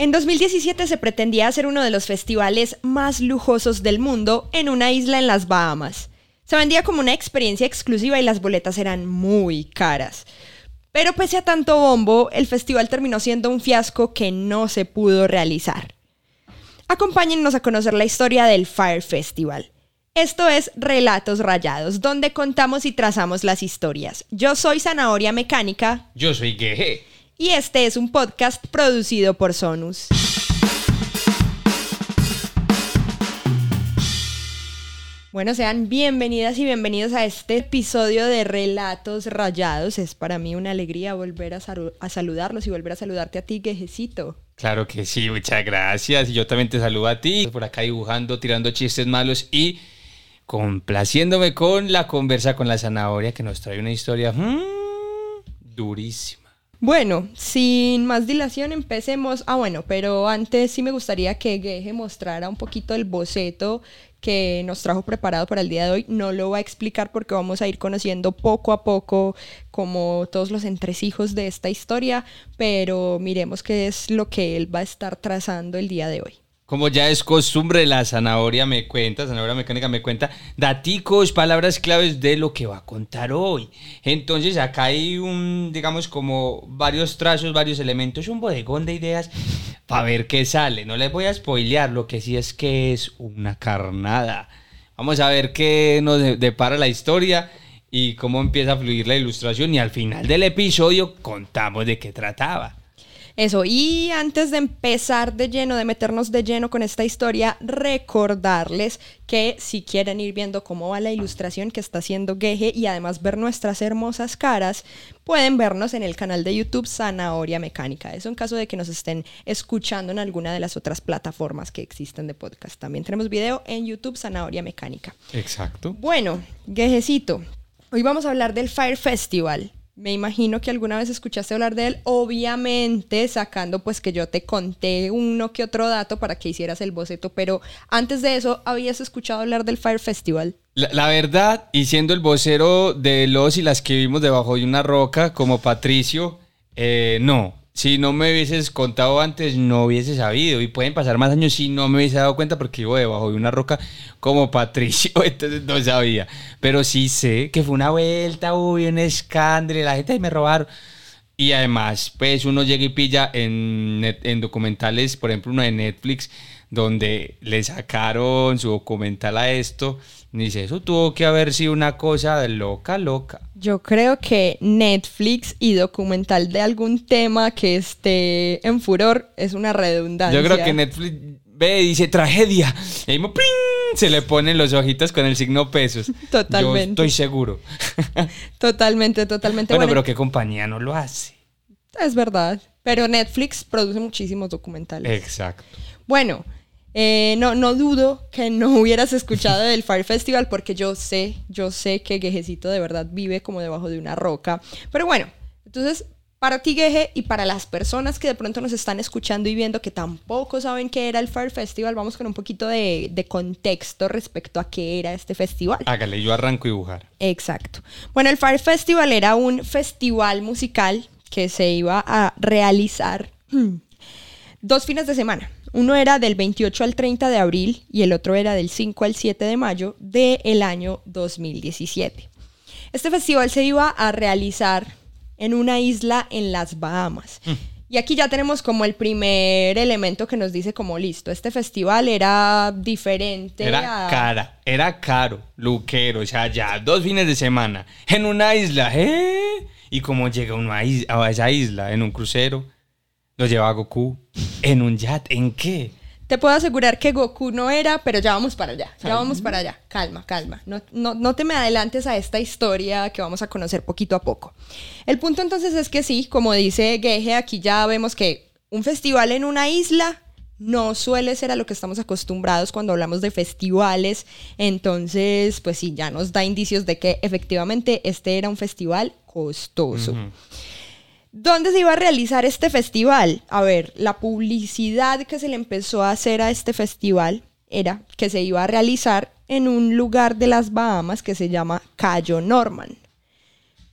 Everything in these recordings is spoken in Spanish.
En 2017 se pretendía hacer uno de los festivales más lujosos del mundo en una isla en las Bahamas. Se vendía como una experiencia exclusiva y las boletas eran muy caras. Pero pese a tanto bombo, el festival terminó siendo un fiasco que no se pudo realizar. Acompáñennos a conocer la historia del Fire Festival. Esto es Relatos Rayados, donde contamos y trazamos las historias. Yo soy Zanahoria Mecánica. Yo soy Geje. Y este es un podcast producido por Sonus. Bueno, sean bienvenidas y bienvenidos a este episodio de Relatos Rayados. Es para mí una alegría volver a, saludarlos y volver a saludarte a ti, Gejecito. Claro que sí, muchas gracias. Y yo también te saludo a ti, por acá dibujando, tirando chistes malos y complaciéndome con la conversa con la zanahoria que nos trae una historia mmm, durísima. Bueno, sin más dilación empecemos. Ah, bueno, pero antes sí me gustaría que Geje mostrara un poquito el boceto que nos trajo preparado para el día de hoy. No lo va a explicar porque vamos a ir conociendo poco a poco como todos los entresijos de esta historia, pero miremos qué es lo que él va a estar trazando el día de hoy. Como ya es costumbre, la zanahoria me cuenta, zanahoria mecánica me cuenta daticos, palabras claves de lo que va a contar hoy. Entonces acá hay un, digamos, como varios trazos, varios elementos, un bodegón de ideas para ver qué sale. No les voy a spoilear, lo que sí es que es una carnada. Vamos a ver qué nos depara la historia y cómo empieza a fluir la ilustración y al final del episodio contamos de qué trataba. Eso, y antes de empezar de lleno, de meternos de lleno con esta historia, recordarles que si quieren ir viendo cómo va la ilustración que está haciendo Geje y además ver nuestras hermosas caras, pueden vernos en el canal de YouTube Zanahoria Mecánica. Eso en caso de que nos estén escuchando en alguna de las otras plataformas que existen de podcast. También tenemos video en YouTube Zanahoria Mecánica. Exacto. Bueno, Gejecito, hoy vamos a hablar del Fire Festival. Me imagino que alguna vez escuchaste hablar de él, obviamente sacando pues que yo te conté uno que otro dato para que hicieras el boceto, pero antes de eso, ¿habías escuchado hablar del Fire Festival? La, verdad, y siendo el vocero de los y las que vivimos debajo de una roca, como Patricio, eh, no, si no me hubieses contado antes, no hubiese sabido. Y pueden pasar más años si no me hubiese dado cuenta porque vivo debajo de una roca como Patricio, entonces no sabía. Pero sí sé que fue una vuelta, hubo un escándalo, la gente me robaron. Y además, pues uno llega y pilla en, en documentales, por ejemplo, uno de Netflix, donde le sacaron su documental a esto Dice, eso tuvo que haber sido una cosa de loca, loca. Yo creo que Netflix y documental de algún tema que esté en furor es una redundancia. Yo creo que Netflix ve y dice tragedia. Y ahí se le ponen los ojitos con el signo pesos. Totalmente. Yo estoy seguro. totalmente, totalmente. Bueno, pero ¿qué compañía no lo hace? Es verdad. Pero Netflix produce muchísimos documentales. Exacto. Bueno, eh, no, no dudo que no hubieras escuchado del Fire Festival porque yo sé, yo sé que Gejecito de verdad vive como debajo de una roca. Pero bueno, entonces para ti Geje y para las personas que de pronto nos están escuchando y viendo que tampoco saben qué era el Fire Festival, vamos con un poquito de, de contexto respecto a qué era este festival. Hágale, yo arranco y dibujar. Exacto. Bueno, el Fire Festival era un festival musical que se iba a realizar dos fines de semana. Uno era del 28 al 30 de abril y el otro era del 5 al 7 de mayo del año 2017. Este festival se iba a realizar en una isla en las Bahamas. Mm. Y aquí ya tenemos como el primer elemento que nos dice como listo, este festival era diferente. Era cara, era caro, luquero, o sea, ya dos fines de semana en una isla, ¿eh? Y cómo llega uno a esa isla en un crucero lo lleva Goku en un yate. ¿En qué? Te puedo asegurar que Goku no era, pero ya vamos para allá. Ya vamos para allá. Calma, calma. No, no, no, te me adelantes a esta historia que vamos a conocer poquito a poco. El punto entonces es que sí, como dice Geje, aquí ya vemos que un festival en una isla no suele ser a lo que estamos acostumbrados cuando hablamos de festivales. Entonces, pues sí, ya nos da indicios de que efectivamente este era un festival costoso. ¿Dónde se iba a realizar este festival? A ver, la publicidad que se le empezó a hacer a este festival era que se iba a realizar en un lugar de las Bahamas que se llama Cayo Norman.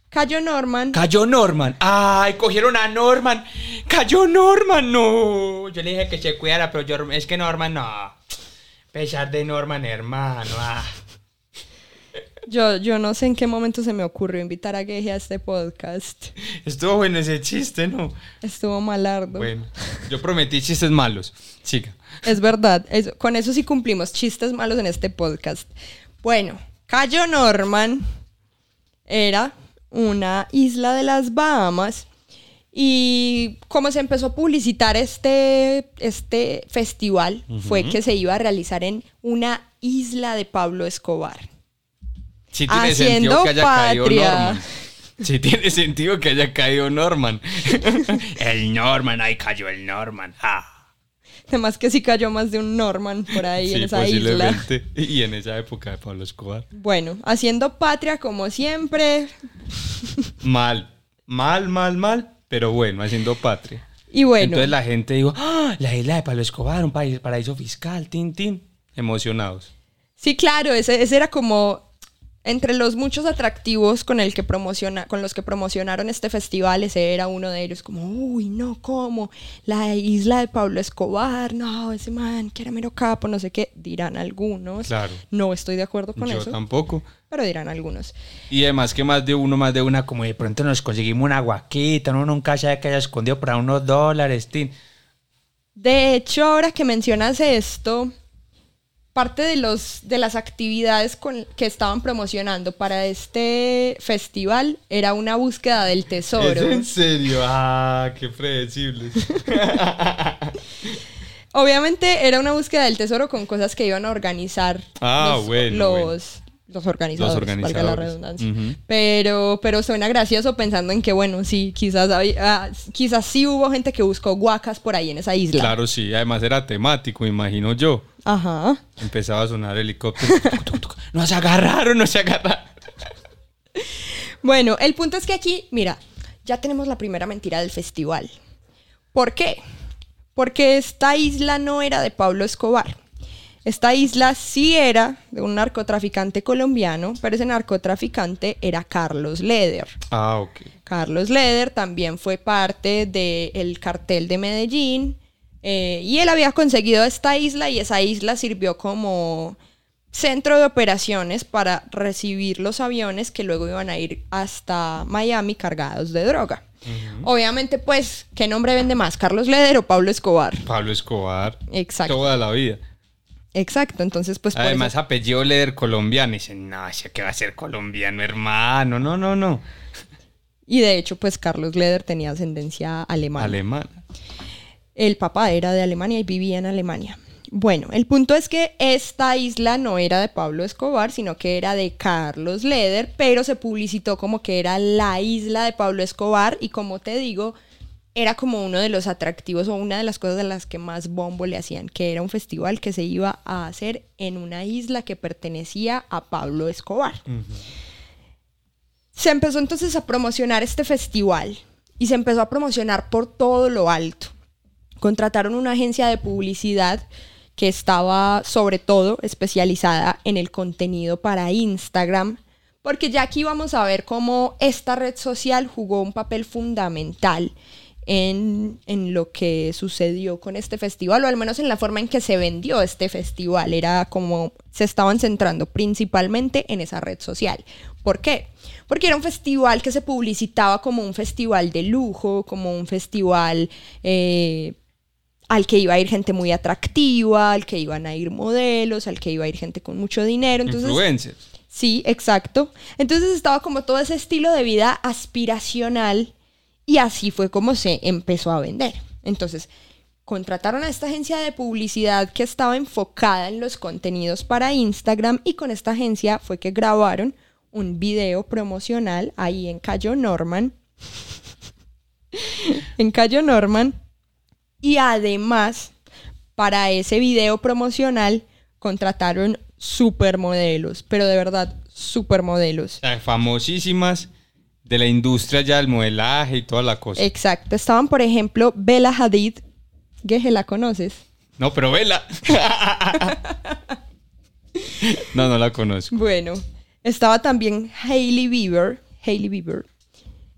Cayó Norman. Cayó Norman. Ay, cogieron a Norman. Cayó Norman, no. Yo le dije que se cuidara, pero es que Norman no. Pesar de Norman, hermano. Ah. Yo, yo no sé en qué momento se me ocurrió invitar a Geje a este podcast. Estuvo bueno ese chiste, ¿no? Estuvo malardo. Bueno, yo prometí chistes malos. Siga. Es verdad, eso- con eso sí cumplimos chistes malos en este podcast. Bueno, Cayo Norman era una isla de las Bahamas y como se empezó a publicitar este, este festival fue que se iba a realizar en una isla de Pablo Escobar. Sí tiene Haciendo sentido que haya caído. Norman. Sí tiene sentido que haya caído Norman. el Norman, ahí cayó el Norman. Ah. Además que sí cayó más de un Norman por ahí en esa isla. Y en esa época de Pablo Escobar. Bueno, haciendo patria como siempre. Mal, mal, mal, mal, pero bueno, haciendo patria. Y bueno, Entonces la gente dijo, ¡Ah, la isla de Pablo Escobar, un paraíso fiscal, tin, tin. Emocionados. Sí, claro, ese, ese era como entre los muchos atractivos con, el que promociona, con los que promocionaron este festival, ese era uno de ellos, como, uy, no, ¿cómo? La isla de Pablo Escobar, no, ese man, que era mero capo, no sé qué, dirán algunos. Claro. No estoy de acuerdo con Yo eso, tampoco. pero dirán algunos. Y además que más de uno, más de una, como de pronto nos conseguimos una guaquita, uno nunca sabe que haya escondido para unos dólares, tin. De hecho, ahora que mencionas esto, parte de, los, de las actividades con- que estaban promocionando para este festival era una búsqueda del tesoro. serio? Ah, qué predecibles. Obviamente era una búsqueda del tesoro con cosas que iban a organizar Ah, los, bueno, los, bueno. Los organizadores, Los valga la redundancia. Ujú. Pero, pero suena gracioso pensando en que, bueno, sí, quizás, había- ah, quizás sí hubo gente que buscó guacas por ahí en esa isla. Claro, sí, además era temático, imagino yo. Ajá. Empezaba a sonar helicóptero. Tuc, tuc, tuc. No se agarraron, no se agarraron. Bueno, el punto es que aquí, mira, ya tenemos la primera mentira del festival. ¿Por qué? Porque esta isla no era de Pablo Escobar. Esta isla sí era de un narcotraficante colombiano, pero ese narcotraficante era Carlos Leder. Ah, ok. Carlos Leder también fue parte del cartel de Medellín eh, y él había conseguido esta isla y esa isla sirvió como centro de operaciones para recibir los aviones que luego iban a ir hasta Miami cargados de droga. Obviamente, pues, ¿qué nombre vende más? ¿Carlos Leder o Pablo Escobar? Pablo Escobar. Exacto. Toda la vida. Exacto, entonces pues Además, eso- apellido Leder colombiano. Y dicen, no, que va a ser colombiano, hermano. No, no, no. Y de hecho, pues Carlos Leder tenía ascendencia alemana. Alemán. El papá era de Alemania y vivía en Alemania. Bueno, el punto es que esta isla no era de Pablo Escobar, sino que era de Carlos Leder, pero se publicitó como que era la isla de Pablo Escobar y como te digo, era como uno de los atractivos o una de las cosas de las que más bombo le hacían, que era un festival que se iba a hacer en una isla que pertenecía a Pablo Escobar. Se empezó entonces a promocionar este festival y se empezó a promocionar por todo lo alto. Contrataron una agencia de publicidad que estaba sobre todo especializada en el contenido para Instagram, porque ya aquí vamos a ver cómo esta red social jugó un papel fundamental en, en lo que sucedió con este festival, o al menos en la forma en que se vendió este festival. Era como se estaban centrando principalmente en esa red social. ¿Por qué? Porque era un festival que se publicitaba como un festival de lujo, como un festival eh, al que iba a ir gente muy atractiva, al que iban a ir modelos, al que iba a ir gente con mucho dinero. Entonces, Influencers. Sí, exacto. Entonces estaba como todo ese estilo de vida aspiracional y así fue como se empezó a vender. Entonces, contrataron a esta agencia de publicidad que estaba enfocada en los contenidos para Instagram y con esta agencia fue que grabaron un video promocional ahí en Cayo Norman. en Cayo Norman. Y además, para ese video promocional contrataron supermodelos, pero de verdad, supermodelos. O famosísimas de la industria ya del modelaje y toda la cosa. Exacto. Estaban, por ejemplo, Bella Hadid. Geje, ¿la conoces? No, pero vela. no, no la conozco. Bueno, estaba también Hailey Bieber. Hailey Bieber.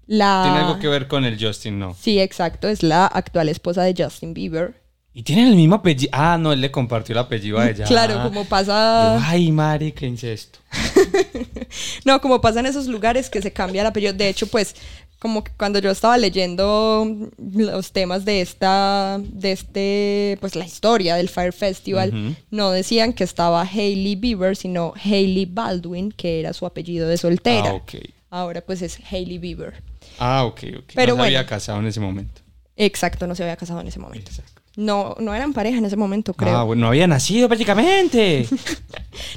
La... Tiene algo que ver con el Justin, ¿no? Sí, exacto, es la actual esposa de Justin Bieber. Y tienen el mismo apellido. Ah, no, él le compartió el apellido a ella. Claro, Ah. como pasa... Yo, Ay, Mari, qué incesto. No, como pasa en esos lugares que se cambia el apellido. De hecho, pues, como que cuando yo estaba leyendo los temas de esta, de este, pues la historia del Fire Festival, no decían que estaba Hailey Bieber, sino Hailey Baldwin, que era su apellido de soltera. Ah, ok. Ahora pues es Hailey Bieber. Ah, ok, ok. Pero no se había casado en ese momento. Exacto, no se había casado en ese momento. Exacto. No, no eran pareja en ese momento, creo. Ah, bueno, no había nacido prácticamente.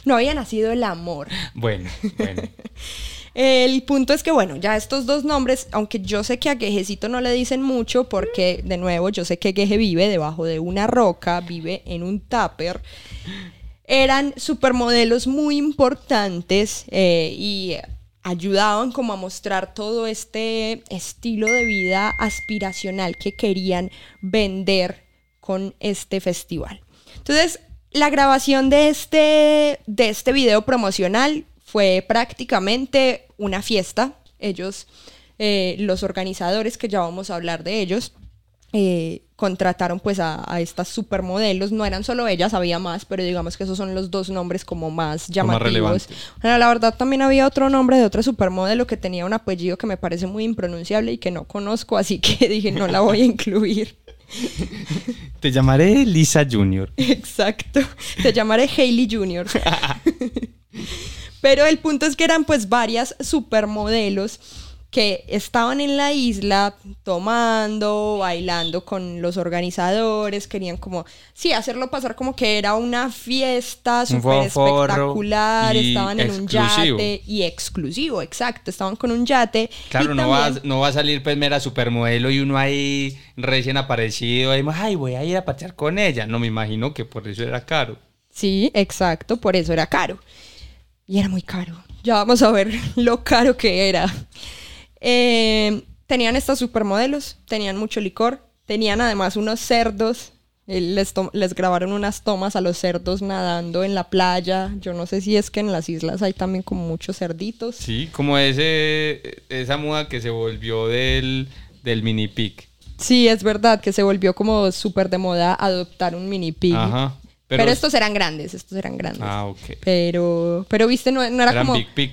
No había nacido el amor. bueno, bueno. El punto es que, bueno, ya estos dos nombres, aunque yo sé que a Quejecito no le dicen mucho, porque, de nuevo, yo sé que Queje vive debajo de una roca, vive en un tupper, eran supermodelos muy importantes eh, y ayudaban como a mostrar todo este estilo de vida aspiracional que querían vender con este festival. Entonces, la grabación de este, de este video promocional fue prácticamente una fiesta. Ellos, eh, los organizadores, que ya vamos a hablar de ellos, eh, contrataron pues a, a estas supermodelos. No eran solo ellas, había más, pero digamos que esos son los dos nombres como más llamativos. relevantes. Bueno, la verdad también había otro nombre de otra supermodelo que tenía un apellido que me parece muy impronunciable y que no conozco, así que dije no la voy a incluir. Te llamaré Lisa Junior. Exacto. Te llamaré Hailey Jr. Pero el punto es que eran pues varias supermodelos que estaban en la isla tomando, bailando con los organizadores, querían como, sí, hacerlo pasar como que era una fiesta súper espectacular, estaban en un yate y exclusivo, exacto, estaban con un yate. Claro, y no va, también- no va a salir pues mera supermodelo y uno ahí recién aparecido. Ahí, ay, voy a ir a patear con ella. No me imagino que por eso era caro. Sí, exacto, por eso era caro. Y era muy caro. Ya vamos a ver lo caro que era. Eh, tenían estas supermodelos, tenían mucho licor, tenían además unos cerdos. eh, Les, les grabaron unas tomas a los cerdos nadando en la playa. Yo no sé si es que en las islas hay también como muchos cerditos. Sí, como ese, esa muda que se volvió del, del mini pic. Sí, es verdad que se volvió como súper de moda adoptar un mini pig. Ajá. Pero, estos eran grandes, estos eran grandes. Ah, ok. Pero, pero viste, no, no era Eran como big pic.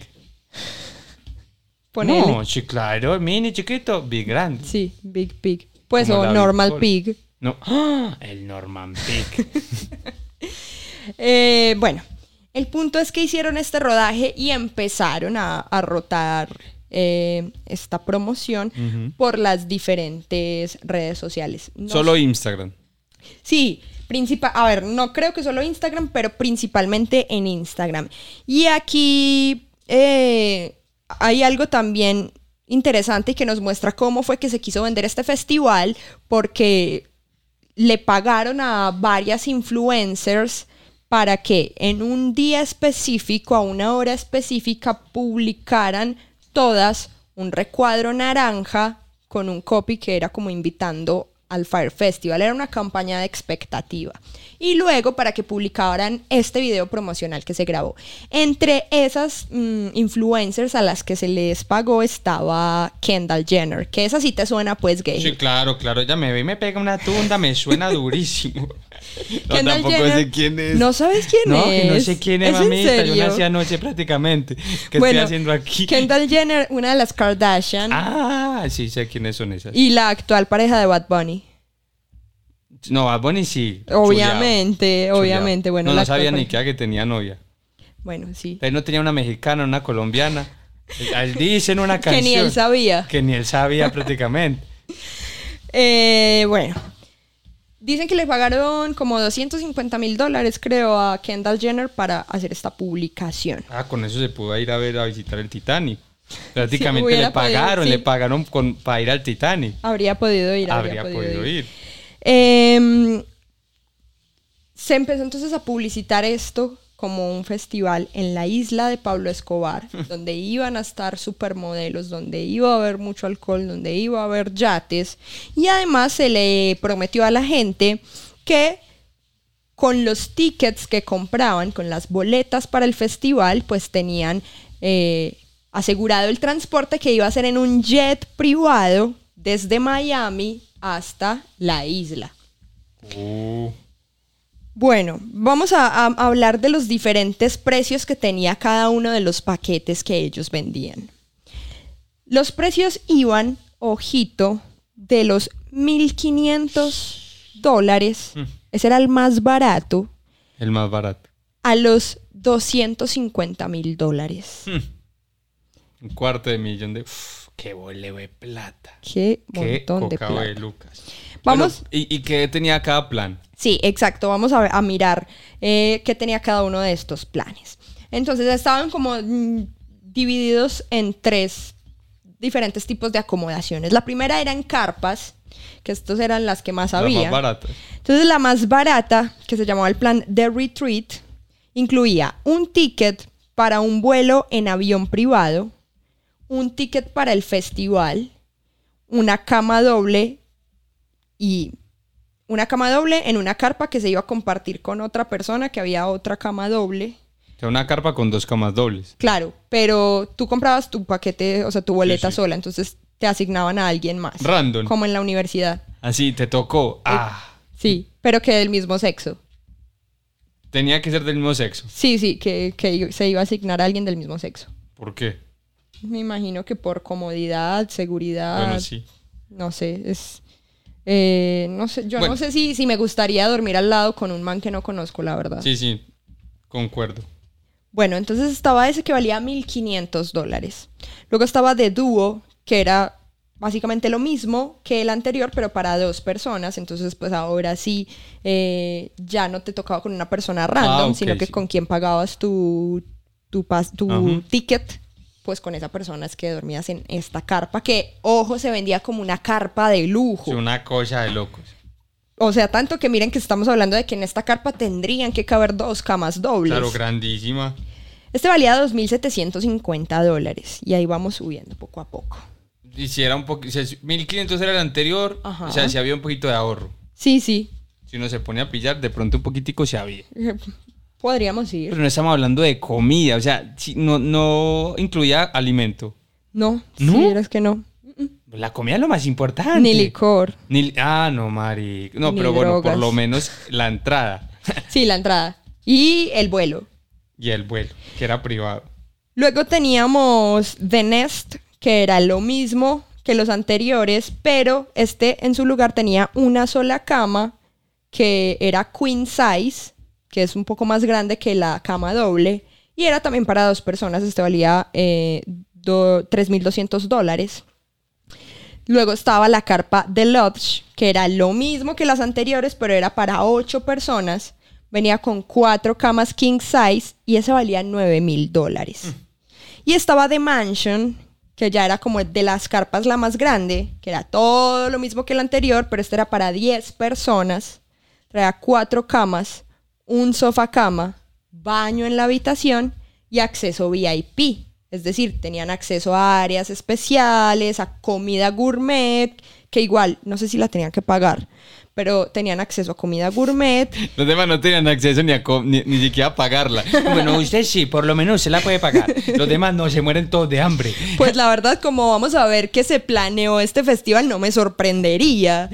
No, sí, claro, mini chiquito, big grande. Sí, Big Pig. Pues Como o Normal Big Pig. No, ¡Ah! el Norman Pig. Eh, bueno, el punto es que hicieron este rodaje y empezaron a, a rotar eh, esta promoción por las diferentes redes sociales. No Solo Instagram. Sí, principal, a ver, no creo que solo Instagram, pero principalmente en Instagram. Y aquí eh, hay algo también interesante que nos muestra cómo fue que se quiso vender este festival, porque le pagaron a varias influencers para que en un día específico, a una hora específica, publicaran todas un recuadro naranja con un copy que era como invitando al Fire Festival. Era una campaña de expectativa. Y luego para que publicaran este video promocional que se grabó. Entre esas mm, influencers a las que se les pagó estaba Kendall Jenner, que esa sí te suena pues gay. Sí, claro, claro. Ella me ve y me pega una tunda, me suena durísimo. No, Kendall tampoco Jenner- sé quién es. ¿No sabes quién no, es? que no sé quién es, ¿Es en mamita. Yo nací anoche prácticamente. ¿Qué Bueno, estoy haciendo aquí? Kendall Jenner, una de las Kardashian, Ah, sí, sé quiénes son esas. y la actual pareja de Bad Bunny. No, Bad Bunny sí. Obviamente, chuleado, obviamente. chuleado. Bueno, no, la no sabía ni que, que tenía novia. Bueno, sí. Él no tenía una mexicana, una colombiana. Él dice en una Que canción. ni él sabía. Que ni él sabía prácticamente. Eh, bueno. Dicen que le pagaron como 250 mil dólares, creo, a Kendall Jenner para hacer esta publicación. Ah, con eso se pudo ir a ver a visitar el Titanic. Prácticamente le pagaron, podido, sí. le pagaron con, para ir al Titanic. Habría podido ir, Habría podido ir. Em, se empezó entonces a publicitar esto como un festival en la isla de Pablo Escobar, donde iban a estar supermodelos, donde iba a haber mucho alcohol, donde iba a haber yates. Y además se le prometió a la gente que con los tickets que compraban, con las boletas para el festival, pues tenían eh, asegurado el transporte que iba a ser en un jet privado desde Miami hasta la isla. Uh, Bueno, vamos a, a hablar de los diferentes precios que tenía cada uno de los paquetes que ellos vendían. Los precios iban, ojito, de los 1.500 dólares, ese era el más barato, el más barato. a los 250 mil dólares. Un cuarto de millón de... Uf, qué boleo de plata. Qué Qué montón de cocao plata. de Lucas. Vamos- Bueno, ¿y, ¿Y qué tenía cada plan? Sí, exacto. Vamos a, mirar eh, qué tenía cada uno de estos planes. Entonces estaban como mm, divididos en tres diferentes tipos de acomodaciones. La primera eran carpas, que estos eran las que más Las había. más baratas. Entonces la más barata, que se llamaba el plan The Retreat, incluía un ticket para un vuelo en avión privado, un ticket para el festival, una cama doble y una cama doble en una carpa que se iba a compartir con otra persona, que había otra cama doble. O sea, una carpa con dos camas dobles. Claro, pero tú comprabas tu paquete, o sea, tu boleta sí. sola, entonces te asignaban a alguien más. Random. Como en la universidad. Así, te tocó. Ah, Sí, pero que del mismo sexo. tenía que ser del mismo sexo. Sí, sí, que, que se iba a asignar a alguien del mismo sexo. ¿Por qué? Me imagino que por comodidad, seguridad, Bueno, sí. no sé, es... eh, no sé, yo Bueno. no sé si, si me gustaría dormir al lado con un man que no conozco, la verdad. Sí, sí. Concuerdo. Bueno, entonces estaba ese que valía 1.500 dólares. Luego estaba de dúo, que era básicamente lo mismo que el anterior, pero para dos personas. Entonces, pues ahora sí, eh, ya no te tocaba con una persona random, Ah, sino que sí. con quien pagabas tu, tu, pas- tu ticket, pues con esa persona es que dormías en esta carpa, que, ojo, se vendía como una carpa de lujo. Es una cosa de locos. O sea, tanto que miren que estamos hablando de que en esta carpa tendrían que caber dos camas dobles. Claro, grandísima. Este valía 2.750 dólares y ahí vamos subiendo poco a poco. Y si era un poco... Si 1500 era el anterior, Ajá. o sea, si había un poquito de ahorro. Sí, sí, Si uno se pone a pillar, de pronto un poquitico se había. podríamos ir. Pero no estamos hablando de comida, o sea, no, no incluía alimento. No, ¿No? sí, es que no. La comida es lo más importante. Ni licor. Ni- ah, no, Mari. No, Ni pero bueno, por lo menos la entrada Sí, la entrada. Y el vuelo. y el vuelo, que era privado. Luego teníamos The Nest, que era lo mismo que los anteriores, pero este en su lugar tenía una sola cama que era queen size, que es un poco más grande que la cama doble, y era también para dos personas, este valía eh, do- 3.200 dólares. Luego estaba la carpa The Lodge, que era lo mismo que las anteriores, pero era para ocho personas. Venía con cuatro camas king size y ese valía 9 mil dólares. Y estaba The Mansion, que ya era como de las carpas la más grande, que era todo lo mismo que el anterior, pero este era para 10 personas. Traía cuatro camas, un sofá cama, baño en la habitación y acceso VIP. Es decir, tenían acceso a áreas especiales, a comida gourmet, que igual, no sé si la tenían que pagar, pero tenían acceso a comida gourmet. Los demás no tenían acceso ni, a ni, ni siquiera a pagarla. Bueno, usted sí, por lo menos se la puede pagar. Los demás no, se mueren todos de hambre. Pues la verdad, como vamos a ver que se planeó este festival, no me sorprendería.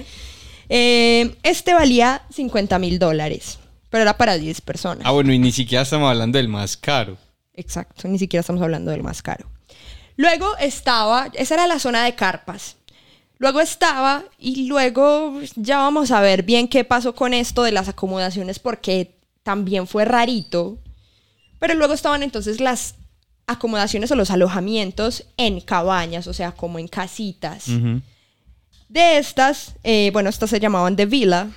Eh, este valía 50 mil dólares, pero era para 10 personas. Ah, bueno, y ni siquiera estamos hablando del más caro. Exacto, ni siquiera estamos hablando del más caro. Luego estaba, esa era la zona de carpas. Luego estaba, y luego ya vamos a ver bien qué pasó con esto de las acomodaciones, porque también fue rarito. Pero luego estaban entonces las acomodaciones o los alojamientos en cabañas, o sea, como en casitas. De estas, eh, bueno, estas se llamaban de villa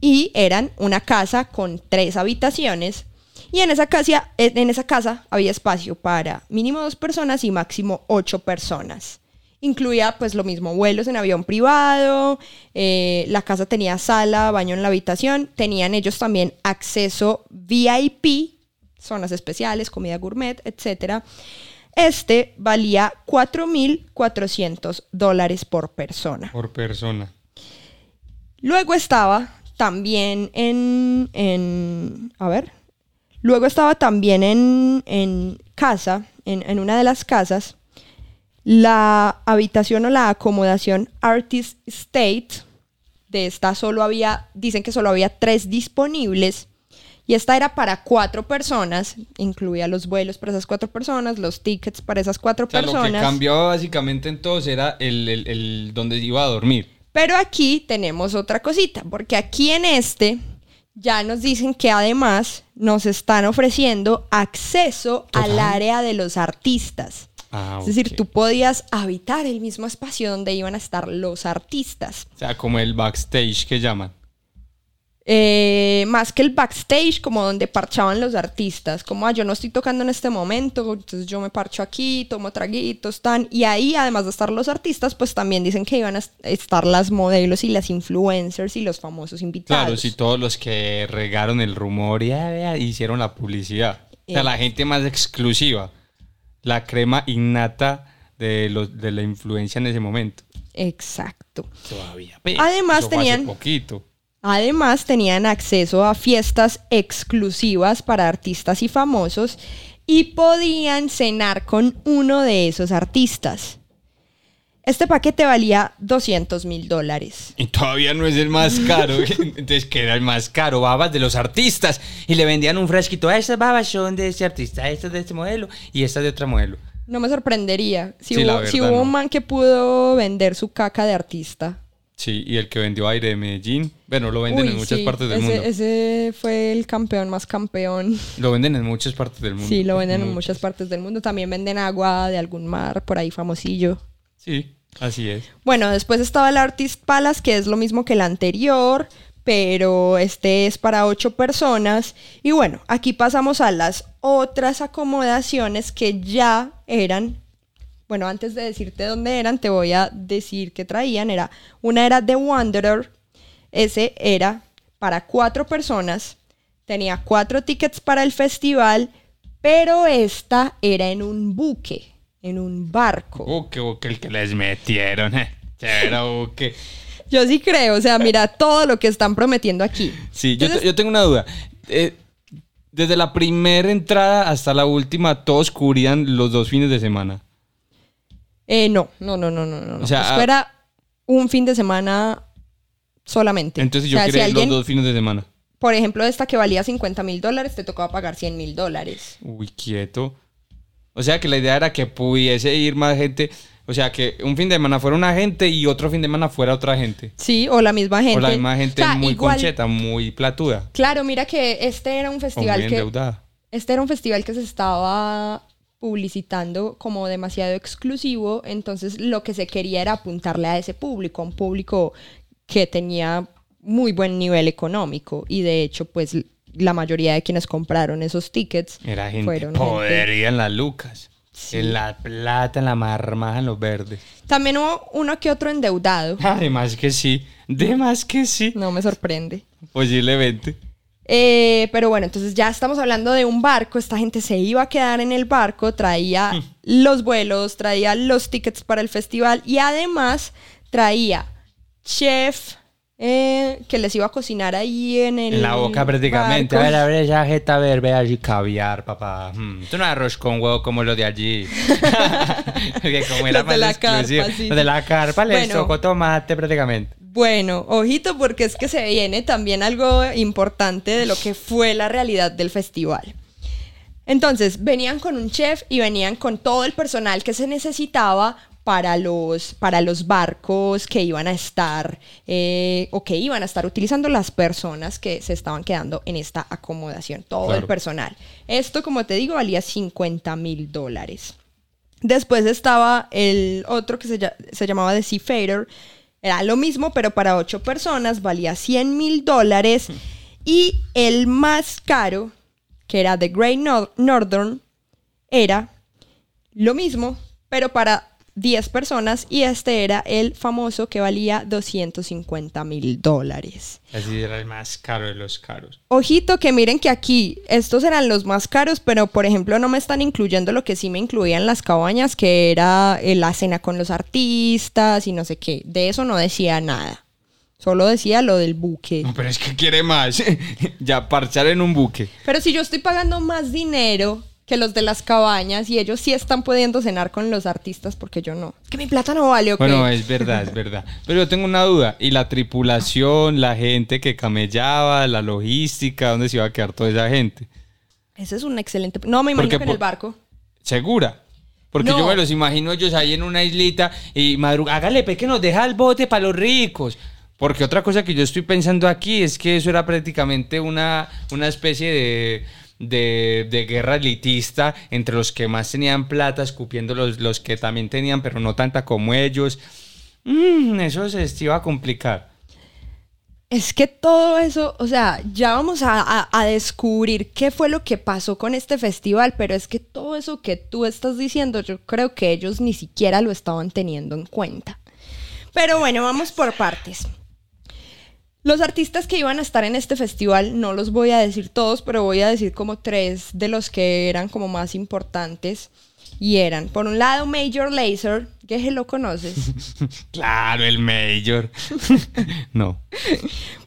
y eran una casa con tres habitaciones. Y en esa, casa, en esa casa había espacio para mínimo dos personas y máximo ocho personas. Incluía pues lo mismo, vuelos en avión privado, eh, la casa tenía sala, baño en la habitación, tenían ellos también acceso VIP, zonas especiales, comida gourmet, etc. Este valía 4.400 dólares por persona. Por persona. Luego estaba también en, en- a ver, luego estaba también en, en casa en, en una de las casas, la habitación o la acomodación Artist State, de esta solo había, dicen que solo había tres disponibles. Y esta era para cuatro personas, incluía los vuelos para esas cuatro personas, los tickets para esas cuatro O sea, personas. lo que cambiaba básicamente en todos era el, el- el donde iba a dormir. Pero aquí tenemos otra cosita, porque aquí en este ya nos dicen que además nos están ofreciendo acceso al área de los artistas. Ah, Es decir, tú podías habitar el mismo espacio donde iban a estar los artistas. O sea, como el backstage que llaman. Eh, más que el backstage, como donde parchaban los artistas. Como, ah, yo no estoy tocando en este momento, entonces yo me parcho aquí, tomo traguitos, tan. Y ahí, además de estar los artistas, pues también dicen que iban a est- estar las modelos y las influencers y los famosos invitados. Claro, sí, todos los que regaron el rumor y ah, hicieron la publicidad. O sea, la gente más exclusiva. La crema innata de, los, de la influencia en ese momento. Exacto. Todavía. Además eso tenían- poquito. Además, tenían acceso a fiestas exclusivas para artistas y famosos y podían cenar con uno de esos artistas. Este paquete valía 200 mil dólares. Y todavía no es el más caro. Entonces, que era el más caro? Babas de los artistas. Y le vendían un frasquito. "Ah, Estas babas son de este artista, estas de este modelo y estas de otro modelo. No me sorprendería si Sí, hubo, si verdad, hubo no. un man que pudo vender su caca de artista. Sí, y el que vendió aire de Medellín. Bueno, lo venden Uy, en muchas sí, partes del ese, mundo. ese fue el campeón más campeón. Lo venden en muchas partes del mundo. Sí, lo venden en muchas partes del mundo. También venden agua de algún mar por ahí famosillo. Sí, así es. Bueno, después estaba el Artist Palace, que es lo mismo que el anterior, pero este es para ocho personas. Y bueno, aquí pasamos a las otras acomodaciones que ya eran. Bueno, antes de decirte dónde eran, te voy a decir que traían. Era, una era The Wanderer. Ese era para cuatro personas. Tenía cuatro tickets para el festival, pero esta era en un buque, en un barco. Buque, buque, el que les metieron. eh. Chévere, buque. Yo sí creo, o sea, mira todo lo que están prometiendo aquí. Sí, yo, te- Entonces- yo tengo una duda. Eh, desde la primera entrada hasta la última, todos cubrían los dos fines de semana. Eh, no, no, no, no, no, no. O sea, Esto ah- era un fin de semana solamente. Entonces O yo sea, quería si alguien, los dos fines de semana. por ejemplo, esta que valía 50 mil dólares, te tocaba pagar 100 mil dólares. Uy, quieto. O sea que la idea era que pudiese ir más gente. O sea que un fin de semana fuera una gente y otro fin de semana fuera otra gente. Sí, o la misma gente. O la misma gente O sea, muy igual- concheta, muy platuda. Claro, mira que este era un O muy festival que endeudada. este era un festival que se estaba publicitando como demasiado exclusivo, entonces lo que se quería era apuntarle a ese público, a un público que tenía muy buen nivel económico y de hecho pues la mayoría de quienes compraron esos tickets Era gente fueron gente- podería en las lucas. Sí. En la plata, en la marmaja, en los verdes. También hubo uno que otro endeudado, Además que sí. De más que sí. no me sorprende. Posiblemente. Eh, pero bueno, entonces ya estamos hablando de un barco. Esta gente se iba a quedar en el barco, traía Hmm. los vuelos, traía los tickets para el festival y además traía chef eh, que les iba a cocinar ahí en el. En la boca prácticamente. barco. A ver, a ver esa jeta verde allí caviar, papá. Mm, Esto no arroz con huevo como los de allí. que como era Los de la carpa, exclusivo. sí, Los de sí. la carpa les Bueno. tocó tomate prácticamente. Bueno, ojito porque es que se viene también algo importante de lo que fue la realidad del festival. Entonces, venían con un chef y venían con todo el personal que se necesitaba para los, para los barcos que iban a estar eh, o que iban a estar utilizando las personas que se estaban quedando en esta acomodación, todo el personal. Esto, como te digo, valía 50 mil dólares. Después estaba el otro que se, se llamaba The Seafarer. Era lo mismo, pero para ocho personas, valía 100 mil dólares. Y el más caro, que era The Great Nor- Northern, era lo mismo, pero para 10 personas. Y este era el famoso que valía 250 mil dólares. Así era el más caro de los caros. Ojito que miren que aquí estos eran los más caros, pero por ejemplo no me están incluyendo lo que sí me incluían las cabañas, que era eh, la cena con los artistas y no sé qué. De eso no decía nada. Solo decía lo del buque. No, pero es que quiere más. ya parchar en un buque. Pero si yo estoy pagando más dinero que los de las cabañas y ellos sí están pudiendo cenar con los artistas porque yo no. Que mi plata no vale, ¿ok? Bueno, es verdad, es verdad. Pero yo tengo una duda. ¿Y la tripulación, la gente que camellaba, la logística, dónde se iba a quedar toda esa gente? Ese es un excelente... No, me imagino Porque que en el barco. ¿Segura? Porque No. yo me los imagino ellos ahí en una islita y madruga, hágale, pe, que nos deja el bote para los ricos. Porque otra cosa que yo estoy pensando aquí es que eso era prácticamente una, una especie de, de, de guerra elitista entre los que más tenían plata, escupiendo los, los que también tenían, pero no tanta como ellos. Mm, eso se iba a complicar. Es que todo eso, o sea, ya vamos a, a- a descubrir qué fue lo que pasó con este festival, pero es que todo eso que tú estás diciendo, yo creo que ellos ni siquiera lo estaban teniendo en cuenta. Pero bueno, vamos por partes. Los artistas que iban a estar en este festival, no los voy a decir todos, pero voy a decir como tres de los que eran como más importantes. Y eran, por un lado, Major Lazer, que lo conoces. Claro, el mayor. no.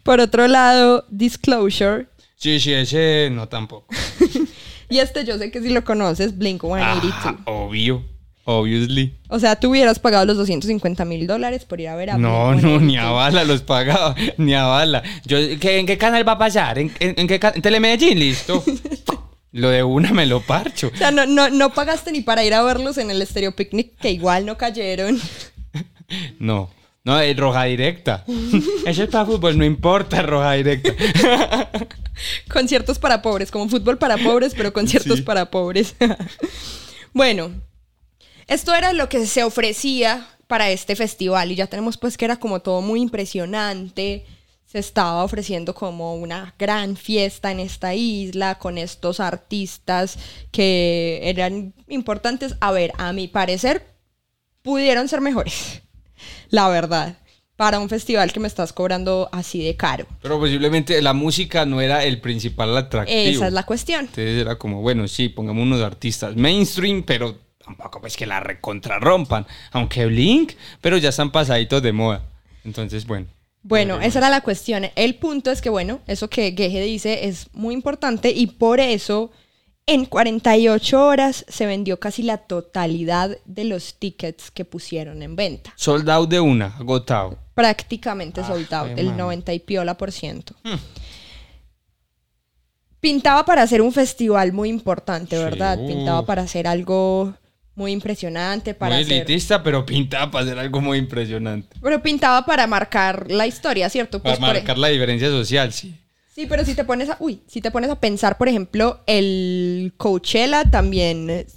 Por otro lado, Disclosure. Sí, sí, ese no tampoco. Y este yo sé que si lo conoces, Blink 182. Ah, obvio. Obviously. O sea, tú hubieras pagado los 250 mil dólares por ir a ver a No, Blink no, ni 182. a bala los pagaba, ni a bala. Yo, ¿qué- ¿En qué canal va a pasar? ¿En, en, en qué en Telemedellín? Listo. Lo de una me lo parcho. O sea, no, no, no pagaste ni para ir a verlos en el Stereo Picnic, que igual no cayeron. No, no, es roja directa. Eso es para fútbol, no importa, roja directa. conciertos para pobres, como fútbol para pobres, pero conciertos Sí. para pobres. bueno, esto era lo que se ofrecía para este festival y ya tenemos pues que era como todo muy impresionante. Se estaba ofreciendo como una gran fiesta en esta isla con estos artistas que eran importantes. A ver, a mi parecer, pudieron ser mejores. La verdad. Para un festival que me estás cobrando así de caro. Pero posiblemente la música no era el principal atractivo. Esa es la cuestión. Entonces era como, bueno, sí, pongamos unos artistas mainstream, pero tampoco pues que la recontrarrompan. Aunque Blink, pero ya están pasaditos de moda. Entonces, bueno. Bueno, esa era la cuestión. El punto es que, bueno, eso que Geje dice es muy importante y por eso en 48 horas se vendió casi la totalidad de los tickets que pusieron en venta. Sold out de una, agotado. Prácticamente Ah, sold out, el madre. 90 y piola por ciento. Hmm. Pintaba para ser un festival muy importante, Sí, ¿verdad? Pintaba para ser algo muy impresionante, para muy elitista, pero pintaba para hacer algo muy impresionante. Pero pintaba para marcar la historia, ¿cierto? Para Pues por- marcar la diferencia social, sí. Sí, pero si te pones a, uy, si te pones a pensar, por ejemplo, el Coachella también eh,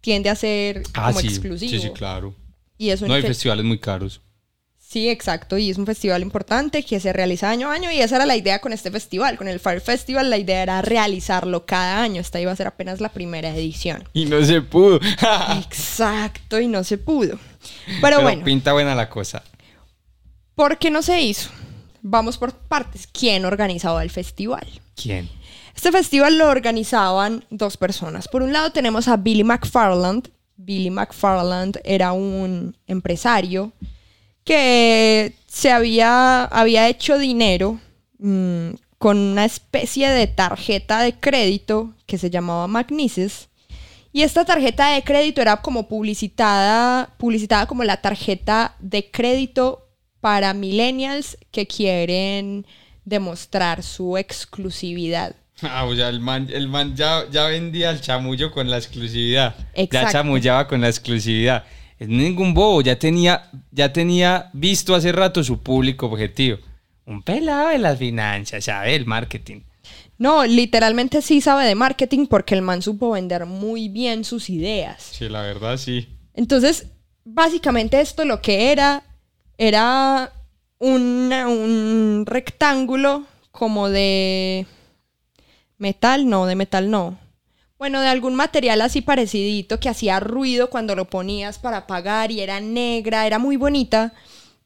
tiende a ser Ah, como sí. exclusivo. Sí, sí, claro. Y es un No hay fe- festivales muy caros. Sí, exacto, y es un festival importante que se realiza año a año y esa era la idea con este festival, con el Fire Festival, la idea era realizarlo cada año, esta iba a ser apenas la primera edición. Y no se pudo. Exacto, y no se pudo. Pero, bueno, pinta buena la cosa. ¿por qué no se hizo? Vamos por partes. ¿Quién organizaba el festival? ¿Quién? Este festival lo organizaban dos personas. Por un lado tenemos a Billy McFarland. Billy McFarland era un empresario que se había, había hecho dinero mm, con una especie de tarjeta de crédito que se llamaba Magnises. Y esta tarjeta de crédito era como publicitada, publicitada como la tarjeta de crédito para millennials que quieren demostrar su exclusividad. Ah, o sea, el man, el man ya, ya vendía el chamullo con la exclusividad. Ya Exacto. chamullaba con la exclusividad. Es ningún bobo, ya tenía, ya tenía visto hace rato su público objetivo. Un pelado de las finanzas, sabe, el marketing. No, literalmente sí sabe de marketing porque el man supo vender muy bien sus ideas. Sí, la verdad sí. Entonces, básicamente esto lo que era, era una- un rectángulo como de metal, no, de metal no. Bueno, de algún material así parecidito que hacía ruido cuando lo ponías para apagar y era negra, era muy bonita.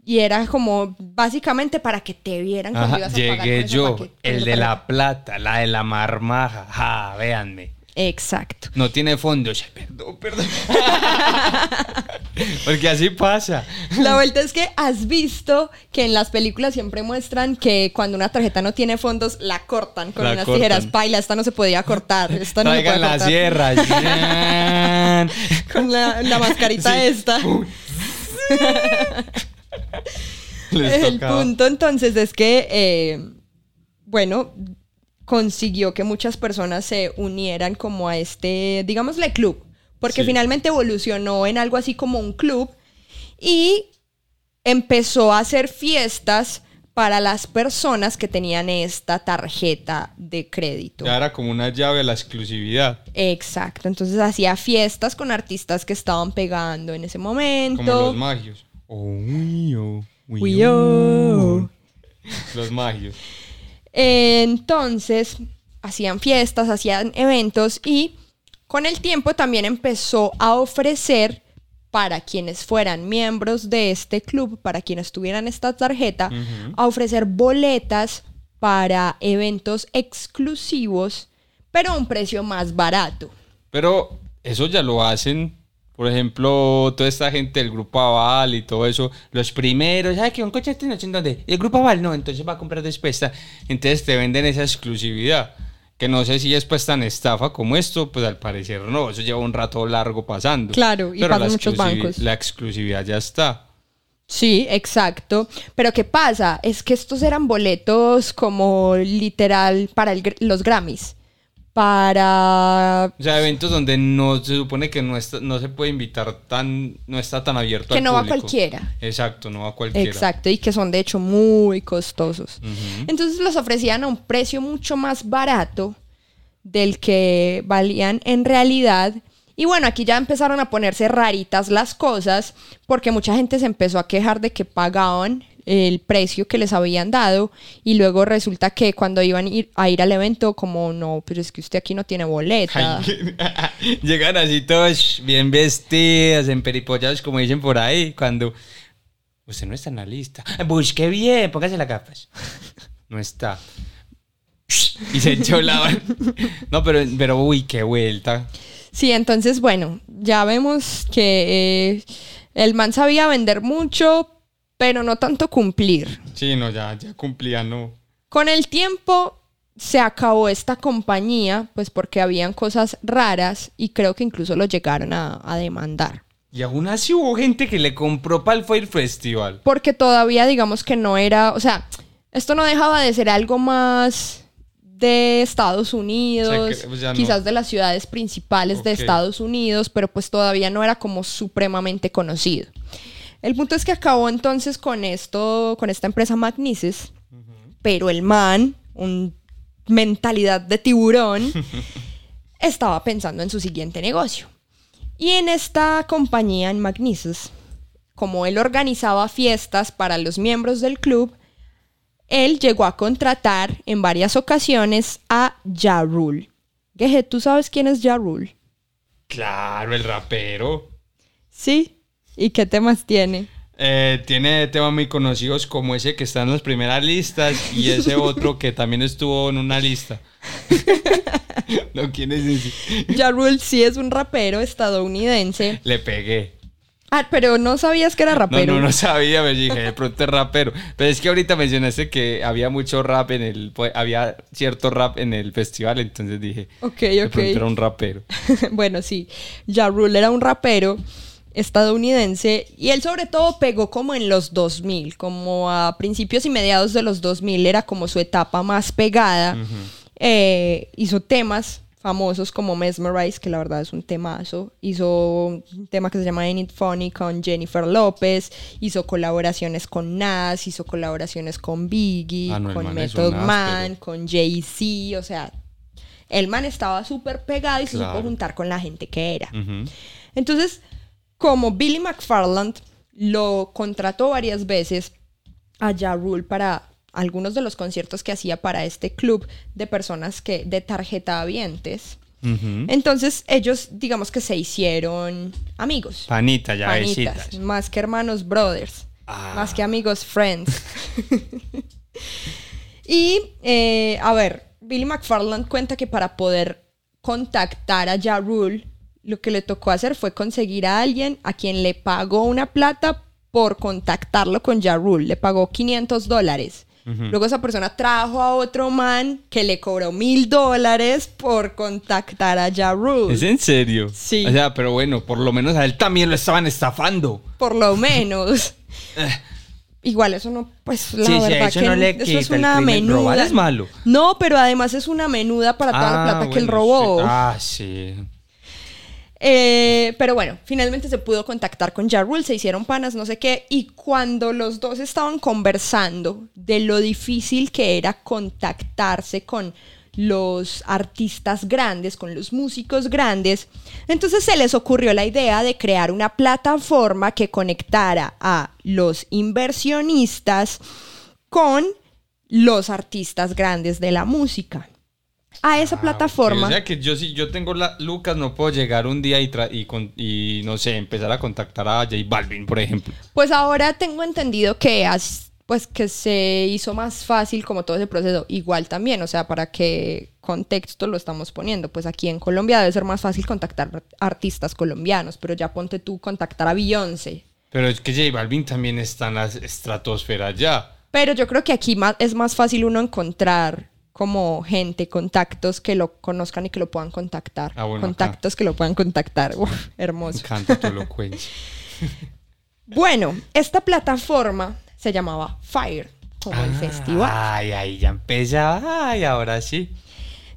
Y era como básicamente para que te vieran cuando ibas a pagar llegué ese yo, paquete- el de la plata, la de la marmaja. Ja, véanme. Exacto. No tiene fondos. Perdón, perdón. Porque así pasa. La vuelta es que has visto que en las películas siempre muestran que cuando una tarjeta no tiene fondos, la cortan con La unas cortan. tijeras. Paila, esta no se podía cortar. Esta no Traigan la cortar. sierra. Con la, la mascarita Sí. esta. El punto entonces es que, eh, bueno, consiguió que muchas personas se unieran como a este, digámosle, club, porque Sí. finalmente evolucionó en algo así como un club y empezó a hacer fiestas para las personas que tenían esta tarjeta de crédito. Ya era como una llave a la exclusividad. Exacto, entonces hacía fiestas con artistas que estaban pegando en ese momento. Como los magios. Oh, oh, oh. oh. Los magios. Entonces, hacían fiestas, hacían eventos y con el tiempo también empezó a ofrecer para quienes fueran miembros de este club, para quienes tuvieran esta tarjeta, a ofrecer boletas para eventos exclusivos, pero a un precio más barato. Pero eso ya lo hacen. Por ejemplo, toda esta gente del grupo Aval y todo eso, los primeros, ¿sabes que un coche en donde? El grupo Aval no, entonces va a comprar después. Entonces te venden esa exclusividad. Que no sé si es pues tan estafa como esto, pues al parecer no, eso lleva un rato largo pasando. Claro, y pasan muchos bancos. La exclusividad ya está. Sí, exacto. Pero ¿qué pasa? Es que estos eran boletos como literal para el los Grammys. Para O sea, eventos donde no se supone que no, está, no se puede invitar tan, no está tan abierto que al no va público. cualquiera. Exacto, no va cualquiera. Exacto, y que son de hecho muy costosos. Entonces los ofrecían a un precio mucho más barato del que valían en realidad. Y bueno, aquí ya empezaron a ponerse raritas las cosas porque mucha gente se empezó a quejar de que pagaban el precio que les habían dado y luego resulta que cuando iban a ir, a ir al evento como no, pero es que usted aquí no tiene boleta. Ay, Llegan así todos bien vestidos, emperipollados, como dicen por ahí, cuando usted no está en la lista. Busque bien, póngase las gafas. No está. Y se encholaban. No, pero, pero uy, qué vuelta. Sí, entonces, bueno, ya vemos que eh, el man sabía vender mucho, pero no tanto cumplir. Sí, no, ya, ya cumplía, no. Con el tiempo se acabó esta compañía, pues porque habían cosas raras y creo que incluso lo llegaron a, a demandar. Y aún así hubo gente que le compró para el Fire Festival. Porque todavía digamos que no era, o sea, esto no dejaba de ser algo más de Estados Unidos, O sea, que, pues, no- quizás de las ciudades principales de. Estados Unidos, pero pues todavía no era como supremamente conocido. El punto es que acabó entonces con esto, con esta empresa Magnises, pero el man, un mentalidad de tiburón, estaba pensando en su siguiente negocio. Y en esta compañía, en Magnises, como él organizaba fiestas para los miembros del club, él llegó a contratar en varias ocasiones a Ja Rule. Geje, ¿tú sabes quién es Ja Rule? Claro, el rapero. Sí. ¿Y qué temas tiene? Eh, tiene temas muy conocidos como ese que está en las primeras listas y ese otro que también estuvo en una lista. no, ¿quién es ese? Ja Rule sí es un rapero estadounidense. Le pegué. Ah, pero no sabías que era rapero. no, no sabía, me dije, de pronto es rapero. Pero es que ahorita mencionaste que había mucho rap en el, pues, había cierto rap en el festival, entonces dije, Ok, de ok. pronto era un rapero. bueno, sí. Ja Rule era un rapero estadounidense y él sobre todo pegó como en los 2000, como a principios y mediados de los 2000 era como su etapa más pegada. Eh, hizo temas famosos como Mesmerize, que la verdad es un temazo. Hizo un tema que se llama Ain't It Funny con Jennifer López. Hizo colaboraciones con Nas, hizo colaboraciones con Biggie, Ah, no, con Method. Man, con Jay-Z, o sea, el man estaba súper pegado y se Claro. supo juntar con la gente que era. Entonces, como Billy McFarland lo contrató varias veces a Ja Rule para algunos de los conciertos que hacía para este club de personas que de tarjeta habientes. Ujú. Entonces, ellos, digamos que se hicieron amigos. Panita, ya Panitas, más que hermanos brothers, Ah. más que amigos friends. y, eh, a ver, Billy McFarland cuenta que para poder contactar a Ja Rule, lo que le tocó hacer fue conseguir a alguien a quien le pagó una plata por contactarlo con Ja Rule. Le pagó 500 dólares. Luego esa persona trajo a otro man que le cobró mil dólares por contactar a Ja Rule. ¿Es en serio? Sí. O sea, pero bueno, por lo menos a él también lo estaban estafando. Por lo menos. Igual eso no, pues la Sí, sí, verdad eso que no le eso es una menuda. Robar es malo. No, pero además es una menuda para toda la Ah, plata que él robó. sí. Ah, sí. Eh, pero bueno, finalmente se pudo contactar con Ja Rule, se hicieron panas, no sé qué, y cuando los dos estaban conversando de lo difícil que era contactarse con los artistas grandes, con los músicos grandes, entonces se les ocurrió la idea de crear una plataforma que conectara a los inversionistas con los artistas grandes de la música. A esa Ah, plataforma. O sea que yo si yo tengo la Lucas no puedo llegar un día y, tra- y, con- y no sé, empezar a contactar a J Balvin, por ejemplo. Pues ahora tengo entendido que has- pues que se hizo más fácil como todo ese proceso. Igual también, o sea, para qué contexto lo estamos poniendo. Pues aquí en Colombia debe ser más fácil contactar artistas colombianos, pero ya ponte tú contactar a Beyoncé. Pero es que J Balvin también está en la estratosfera ya. Pero yo creo que aquí más, es más fácil uno encontrar como gente, contactos que lo conozcan y que lo puedan contactar. Ah, bueno, contactos que lo puedan contactar. Me hermoso. encanta tu elocuencia. Bueno, esta plataforma se llamaba Fire, como el Ah, festival. Ay, ay, ya empezaba. Ay, ahora sí.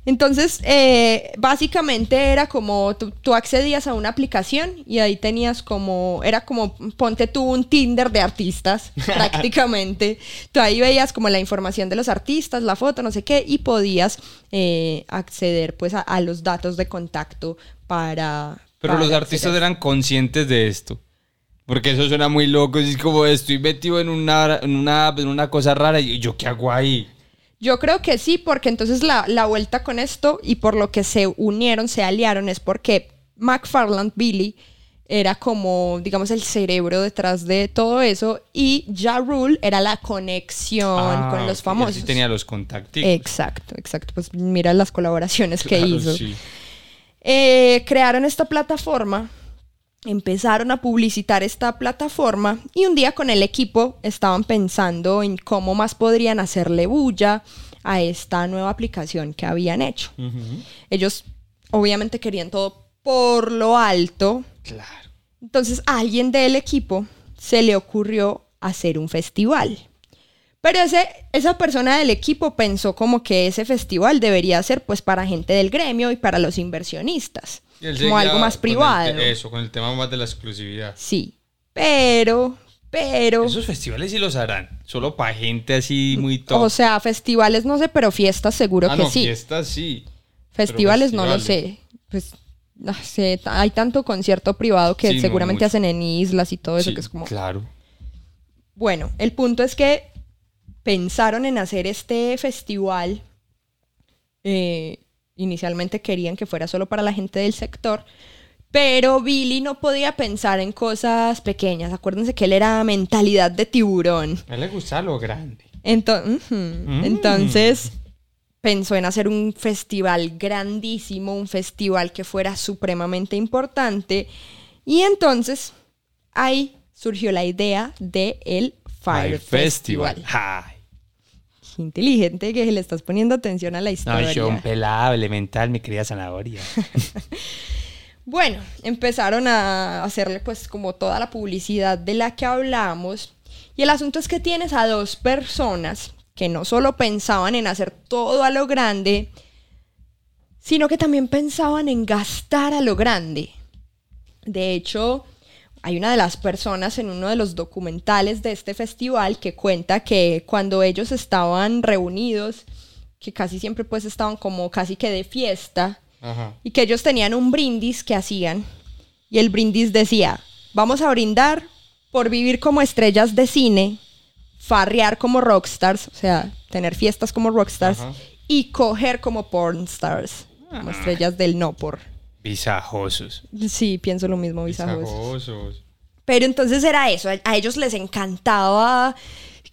Entonces, eh, básicamente era como tú, tú accedías a una aplicación y ahí tenías como, era como, ponte tú un Tinder de artistas, prácticamente. Tú ahí veías como la información de los artistas, la foto, no sé qué, y podías eh, acceder pues a, a los datos de contacto para... Pero para los artistas eran conscientes de esto. Porque eso suena muy loco. Es como estoy metido en una, en una, en una cosa rara y yo qué hago ahí. Yo creo que sí, porque entonces la, la vuelta con esto y por lo que se unieron, se aliaron, es porque McFarland Billy era como, digamos, el cerebro detrás de todo eso y Ja Rule era la conexión Ah, con los famosos. Sí tenía los contactos. Exacto, exacto. Pues mira las colaboraciones que hizo. sí. Eh, crearon esta plataforma, empezaron a publicitar esta plataforma y un día con el equipo estaban pensando en cómo más podrían hacerle bulla a esta nueva aplicación que habían hecho. Ellos obviamente querían todo por lo alto, Claro. entonces a alguien del equipo se le ocurrió hacer un festival. Pero ese, esa persona del equipo pensó como que ese festival debería ser pues para gente del gremio y para los inversionistas. Como algo más privado. eso, con el tema más de la exclusividad. Sí. Pero, pero... Esos festivales sí los harán. Solo para gente así muy top. O sea, festivales no sé, pero fiestas seguro ah, que no, sí. fiestas sí. festivales no lo sé. Pues no sé, hay tanto concierto privado que Sí, seguramente hacen en islas y todo eso Sí, que es como... Claro. Bueno, el punto es que pensaron en hacer este festival. eh, inicialmente querían que fuera solo para la gente del sector, pero Billy no podía pensar en cosas pequeñas. Acuérdense que él era mentalidad de tiburón. A él le gusta lo grande. Mm. Entonces pensó en hacer un festival grandísimo, un festival que fuera supremamente importante. Y entonces ahí surgió la idea de el Fire, Festival. Qué inteligente que le estás poniendo atención a la No, historia. yo un pelado elemental, mi querida zanahoria. Bueno, empezaron a hacerle pues como toda la publicidad de la que hablamos. Y el asunto es que tienes a dos personas que no solo pensaban en hacer todo a lo grande, sino que también pensaban en gastar a lo grande. De hecho, hay una de las personas en uno de los documentales de este festival que cuenta que cuando ellos estaban reunidos, que casi siempre pues estaban como casi que de fiesta, Ajá. y que ellos tenían un brindis que hacían y el brindis decía, vamos a brindar por vivir como estrellas de cine, farrear como rockstars, o sea, tener fiestas como rockstars Ajá. y coger como pornstars, como Ah. estrellas del no por. Visajosos. Sí, pienso lo mismo, visajosos. Visajosos. Pero entonces era eso, a, ellos les encantaba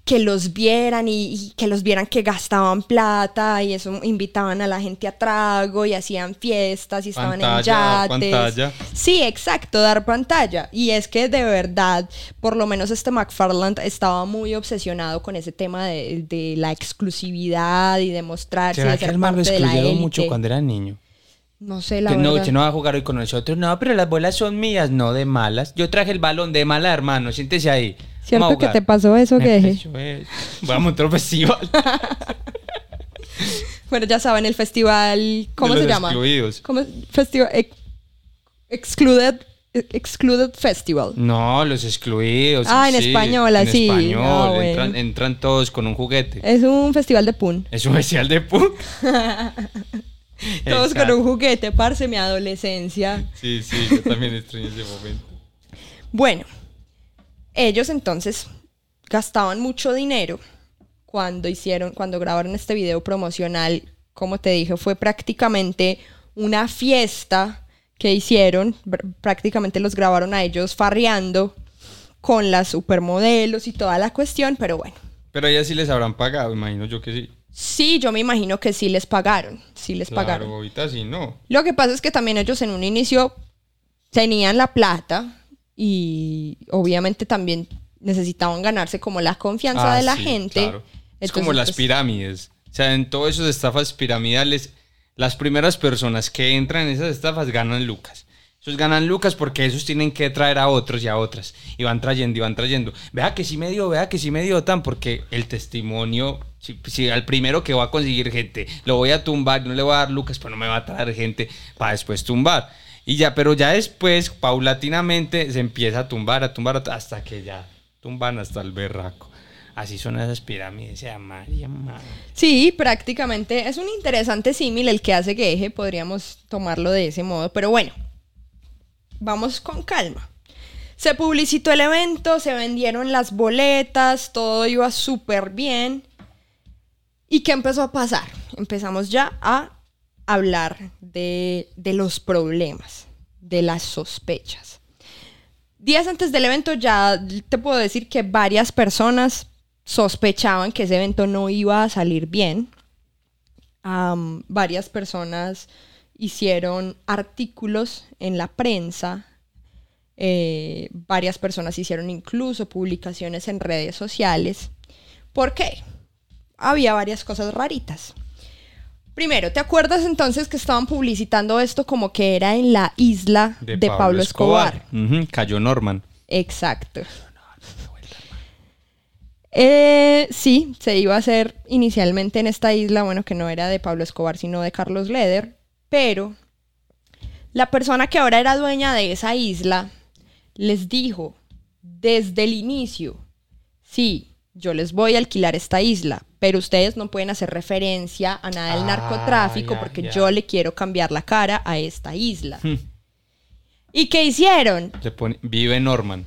que los vieran y, y que los vieran que gastaban plata y eso invitaban a la gente a trago y hacían fiestas y estaban Pantalla, en yates. pantalla. Sí, exacto, dar pantalla. Y es que de verdad, por lo menos este McFarland estaba muy obsesionado con ese tema de, de la exclusividad y de mostrarse y ¿Será de que el man lo mucho cuando era niño? No sé, la Que no, verdad. usted no va a jugar hoy con nosotros. No, pero las bolas son mías, no de malas. Yo traje el balón de mala, hermano. Siéntese ahí. ¿Cierto que te pasó eso, que eso. Voy a montar un festival. Bueno, ya saben, el festival, ¿cómo De se llama? excluidos. ¿Cómo es? Festival ex- Excluded Excluded Festival. No, los excluidos. Ah, en español, en así. español. Ah, bueno. entran, entran todos con un juguete. Es un festival de pun. Es un especial de punk. Todos con un juguete, parce, mi adolescencia. Sí, sí, yo también extraño ese momento. Bueno, ellos entonces gastaban mucho dinero cuando hicieron, cuando grabaron este video promocional. Como te dije, fue prácticamente una fiesta que hicieron. Pr- Prácticamente los grabaron a ellos farreando con las supermodelos y toda la cuestión, pero bueno. Pero ellas sí les habrán pagado, imagino yo que sí. Sí, yo me imagino que sí les pagaron, sí les Claro, pagaron. ahorita sí, no. Lo que pasa es que también ellos en un inicio tenían la plata y obviamente también necesitaban ganarse como la confianza Ah, de la sí, gente. claro. Es como las pues, pirámides. O sea, en todas esas estafas piramidales, las primeras personas que entran en esas estafas ganan lucas. Esos ganan lucas porque esos tienen que traer a otros y a otras. Y van trayendo y van trayendo. Vea que sí me dio, vea que sí me dio tan, porque el testimonio, si, al primero que va a conseguir gente, lo voy a tumbar, no le voy a dar lucas, pero no me va a traer gente para después tumbar. Y ya, pero ya después, paulatinamente, se empieza a tumbar, a tumbar, hasta que ya tumban hasta el berraco. Así son esas pirámides, se María madre. Sí, prácticamente es un interesante símil el que hace Geje, podríamos tomarlo de ese modo, pero bueno, vamos con calma. Se publicitó el evento, se vendieron las boletas, todo iba súper bien. ¿Y qué empezó a pasar? Empezamos ya a hablar de, de los problemas, de las sospechas. Días antes del evento ya te puedo decir que varias personas sospechaban que ese evento no iba a salir bien. Varias personas hicieron artículos en la prensa. eh, varias personas hicieron incluso publicaciones en redes sociales. ¿Por qué? Había varias cosas raritas. Primero, ¿te acuerdas entonces que estaban publicitando esto como que era en la isla de, Pablo, Escobar? Ujú, Cayó Norman. Exacto. Eh, sí, se iba a hacer inicialmente en esta isla, bueno, que no era de Pablo Escobar, sino de Carlos Leder, pero la persona que ahora era dueña de esa isla les dijo desde el inicio, sí, yo les voy a alquilar esta isla, pero ustedes no pueden hacer referencia a nada del Ah, narcotráfico porque yo le quiero cambiar la cara a esta isla. ¿Y qué hicieron? Se pone- vive Norman.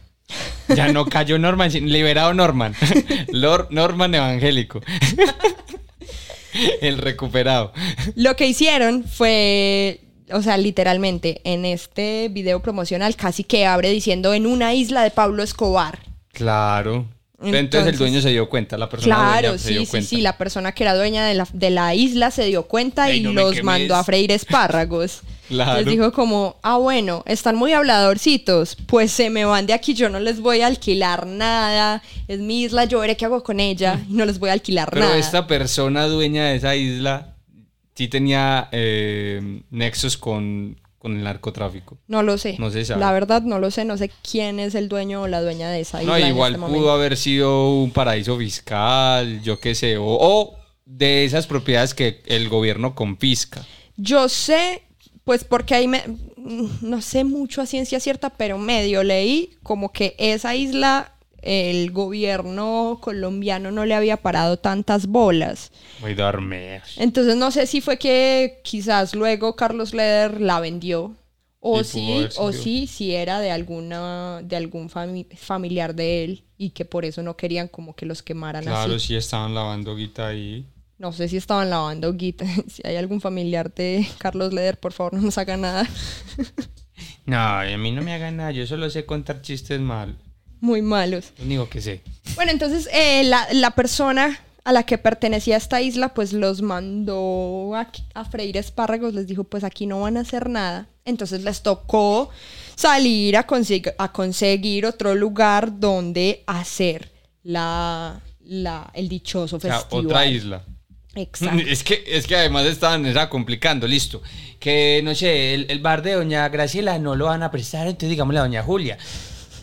Ya no cayó Norman, liberado Norman. Lord Norman evangélico. El recuperado. Lo que hicieron fue, o sea, literalmente, en este video promocional casi que abre diciendo en una isla de Pablo Escobar. Claro. Entonces, Entonces- el dueño se dio cuenta, la persona Claro, dueña se sí, dio sí, cuenta. sí, la persona que era dueña de la, de la isla se dio cuenta Ey, y no los mandó a freír espárragos. Claro. Les dijo como, ah, bueno, están muy habladorcitos, pues se me van de aquí, yo no les voy a alquilar nada, es mi isla, yo veré qué hago con ella y no les voy a alquilar Pero nada. esta persona dueña de esa isla sí tenía eh, nexos con, con el narcotráfico. No lo sé. No se sabe. La verdad no lo sé, no sé quién es el dueño o la dueña de esa isla. No, en igual este pudo haber sido un paraíso fiscal, yo qué sé, o, o de esas propiedades que el gobierno confisca. Yo sé, pues porque ahí me, no sé mucho a ciencia cierta, pero medio leí como que esa isla el gobierno colombiano no le había parado tantas bolas. Voy a dormir. Entonces no sé si fue que quizás luego Carlos Leder la vendió o haber o sí, si era de alguna de algún fami- familiar de él y que por eso no querían como que los quemaran Claro, así. sí estaban lavando guita ahí. No sé si estaban lavando guita. Si hay algún familiar de Carlos Leder, por favor, no nos haga nada. No, a mí no me hagan nada, yo solo sé contar chistes mal. Muy malos. Lo único que sé. Bueno, entonces eh, la, la persona a la que pertenecía esta isla, pues los mandó a, a freír espárragos, les dijo, pues aquí no van a hacer nada. Entonces les tocó salir a, a conseguir otro lugar donde hacer la, la, el dichoso O sea, festival. otra isla. Exacto. Es que, es que además estaban era complicando, listo. Que no sé, el, el bar de Doña Graciela no lo van a prestar, entonces digámosle a Doña Julia.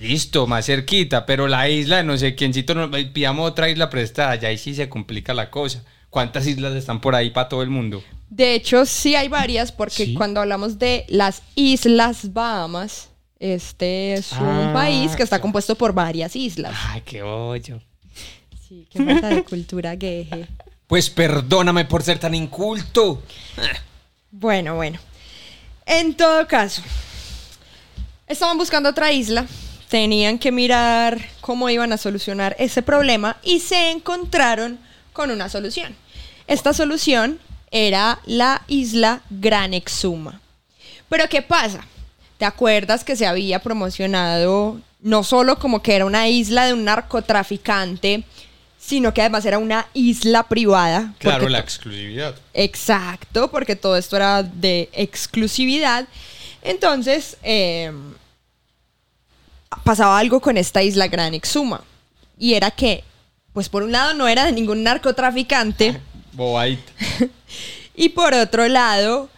Listo, más cerquita, pero la isla, no sé quiéncito, no, pidamos otra isla prestada, ya ahí sí se complica la cosa. ¿Cuántas islas están por ahí para todo el mundo? De hecho, sí hay varias, porque Sí. cuando hablamos de las Islas Bahamas, este es un Ah, país que está compuesto por varias islas. Ay, qué hoyo. Sí, qué falta de cultura gueje. Pues perdóname por ser tan inculto. Bueno, bueno. En todo caso, estaban buscando otra isla, tenían que mirar cómo iban a solucionar ese problema y se encontraron con una solución. Esta solución era la isla Gran Exuma. Pero ¿qué pasa? ¿Te acuerdas que se había promocionado no solo como que era una isla de un narcotraficante, sino que además era una isla privada? Claro, la exclusividad. Exacto, porque todo esto era de exclusividad. Entonces, eh, pasaba algo con esta isla Gran Exuma. Y era que, pues por un lado no era de ningún narcotraficante Bobaita. y por otro lado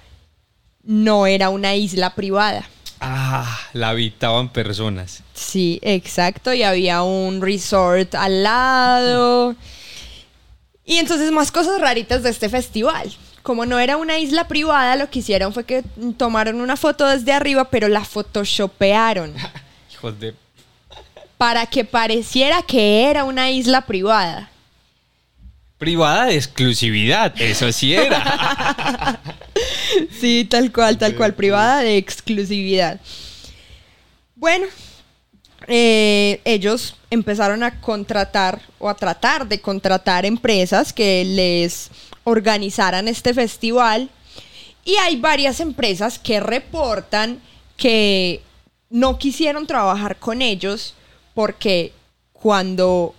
no era una isla privada. Ah, la habitaban personas. Sí, exacto, y había un resort al lado. Y entonces más cosas raritas de este festival. Como no era una isla privada, lo que hicieron fue que tomaron una foto desde arriba, pero la photoshopearon Hijos de... para que pareciera que era una isla privada. Privada de exclusividad, eso sí era. Sí, tal cual, tal cual, privada de exclusividad. Bueno, eh, ellos empezaron a contratar o a tratar de contratar empresas que les organizaran este festival y hay varias empresas que reportan que no quisieron trabajar con ellos porque cuando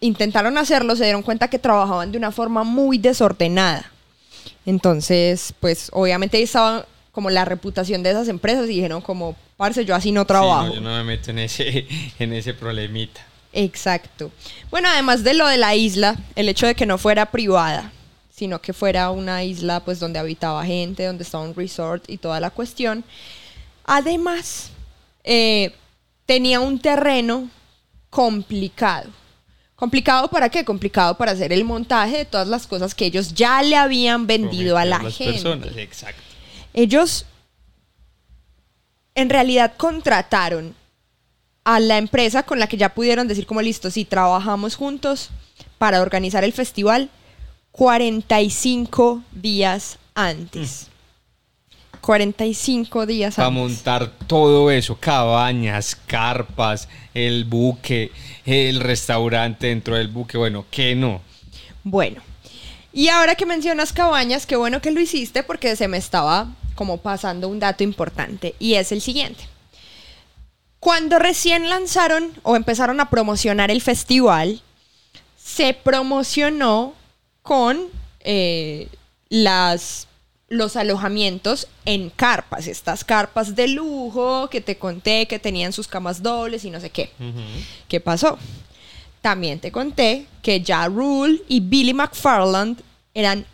intentaron hacerlo se dieron cuenta que trabajaban de una forma muy desordenada. Entonces, pues obviamente estaba como la reputación de esas empresas y dijeron como, parce, yo así no trabajo. Sí, no, yo no me meto en ese, en ese problemita. Exacto. Bueno, además de lo de la isla, el hecho de que no fuera privada, sino que fuera una isla pues donde habitaba gente, donde estaba un resort y toda la cuestión. Además, eh, tenía un terreno complicado. ¿Complicado para qué? Complicado para hacer el montaje de todas las cosas que ellos ya le habían vendido a la las gente. personas, exacto. Ellos en realidad contrataron a la empresa con la que ya pudieron decir como listo, si trabajamos juntos para organizar el festival 45 días antes. 45 días Para antes. montar todo eso, cabañas, carpas, el buque, el restaurante dentro del buque, bueno, que no. Bueno, y ahora que mencionas cabañas, qué bueno que lo hiciste porque se me estaba como pasando un dato importante y es el siguiente. Cuando recién lanzaron o empezaron a promocionar el festival, se promocionó con eh, las, los alojamientos en carpas, estas carpas de lujo que te conté que tenían sus camas dobles y no sé qué. ¿Qué pasó? También te conté que Ja Rule y Billy McFarland eran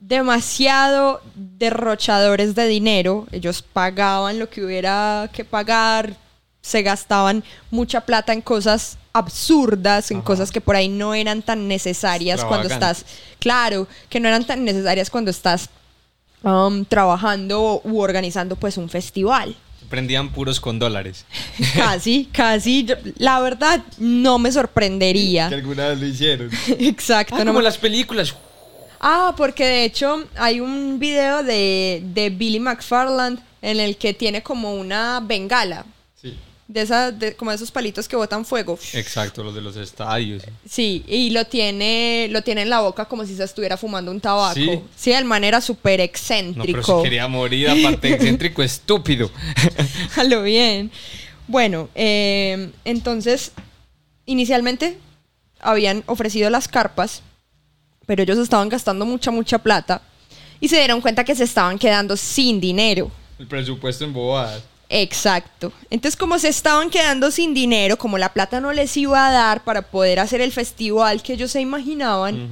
demasiado derrochadores de dinero. Ellos pagaban lo que hubiera que pagar, se gastaban mucha plata en cosas absurdas, en Ajá. cosas que por ahí no eran tan necesarias cuando estás, claro, que no eran tan necesarias cuando estás um, trabajando u organizando pues un festival. Prendían puros con dólares. Casi, casi, yo- la verdad no me sorprendería. alguna vez lo hicieron. Exacto, Ah, no como me- las películas. Ah, porque de hecho hay un video de, de Billy McFarland en el que tiene como una bengala. De esa, de, como de esos palitos que botan fuego. Exacto, los de los estadios. Sí, y lo tiene, lo tiene en la boca como si se estuviera fumando un tabaco. Sí. Sí, de manera súper No, excéntrico. pero se quería morir, aparte excéntrico, estúpido. A lo bien. Bueno, eh, entonces, inicialmente habían ofrecido las carpas, pero ellos estaban gastando mucha, mucha plata y se dieron cuenta que se estaban quedando sin dinero. El presupuesto en bobadas. Exacto. Entonces, como se estaban quedando sin dinero, como la plata no les iba a dar para poder hacer el festival que ellos se imaginaban,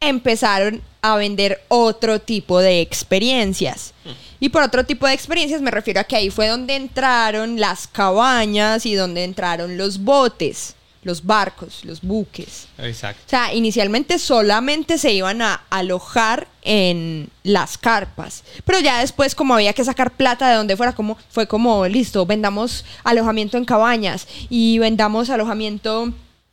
empezaron a vender otro tipo de experiencias. Y por otro tipo de experiencias me refiero a que ahí fue donde entraron las cabañas y donde entraron los botes, los barcos, los buques. Exacto. O sea, inicialmente solamente se iban a alojar en las carpas, pero ya después como había que sacar plata de donde fuera, como fue como listo, vendamos alojamiento en cabañas y vendamos alojamiento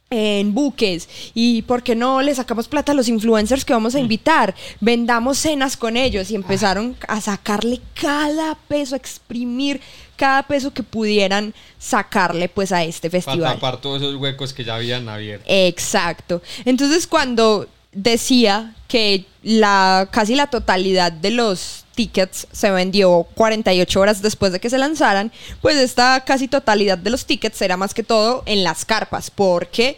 en buques y por qué no le sacamos plata a los influencers que vamos a invitar, vendamos cenas con ellos y empezaron a sacarle cada peso, a exprimir cada peso que pudieran sacarle pues a este Para festival. tapar todos esos huecos que ya habían abierto. Exacto. Entonces cuando decía que la casi la totalidad de los tickets se vendió 48 horas después de que se lanzaran, pues esta casi totalidad de los tickets era más que todo en las carpas, porque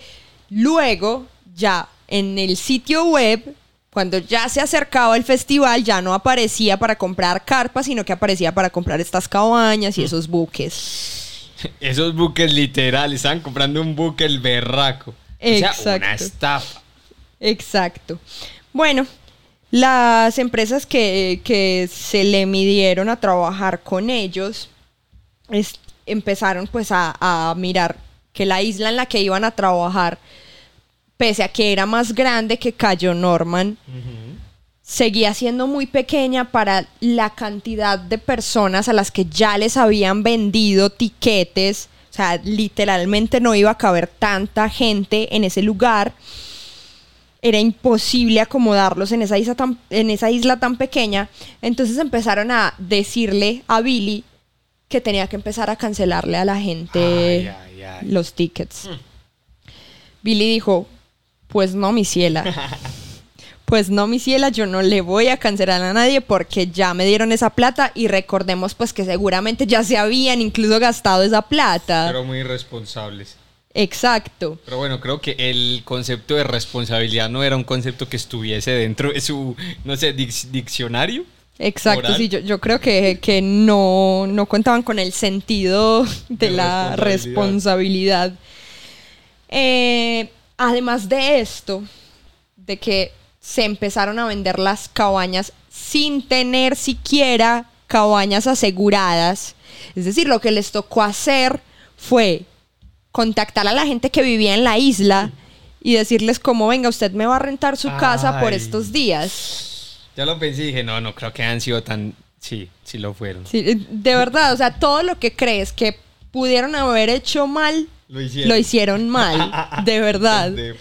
luego ya en el sitio web cuando ya se acercaba el festival, ya no aparecía para comprar carpas, sino que aparecía para comprar estas cabañas y esos buques. Esos buques literal, estaban comprando un buque el berraco. O sea, una Exacto. estafa. Exacto. Bueno, las empresas que, que se le midieron a trabajar con ellos es- empezaron pues a, a mirar que la isla en la que iban a trabajar, pese a que era más grande que Cayo Norman, seguía siendo muy pequeña para la cantidad de personas a las que ya les habían vendido tiquetes. O sea, literalmente no iba a caber tanta gente en ese lugar. Era imposible acomodarlos en esa isla tan, en esa isla tan pequeña. Entonces empezaron a decirle a Billy que tenía que empezar a cancelarle a la gente Ay, ay, ay. los tickets. Billy dijo, pues no, mi ciela. Pues no, mi ciela, yo no le voy a cancelar a nadie porque ya me dieron esa plata y recordemos pues que seguramente ya se habían incluso gastado esa plata. Pero muy irresponsables. Exacto. Pero bueno, creo que el concepto de responsabilidad no era un concepto que estuviese dentro de su, no sé, dic- diccionario. Exacto, Moral. sí, yo, yo creo que, que no, no contaban con el sentido de, De la responsabilidad. responsabilidad. Eh, además de esto, de que se empezaron a vender las cabañas sin tener siquiera cabañas aseguradas. Es decir, lo que les tocó hacer fue contactar a la gente que vivía en la isla y decirles como, venga, usted me va a rentar su casa por estos días. Ya lo pensé y dije, no, no creo que hayan sido tan... Sí, sí lo fueron. Sí, eh, de verdad, o sea, todo lo que crees que pudieron haber hecho mal, Lo hicieron. lo hicieron mal, de verdad. De-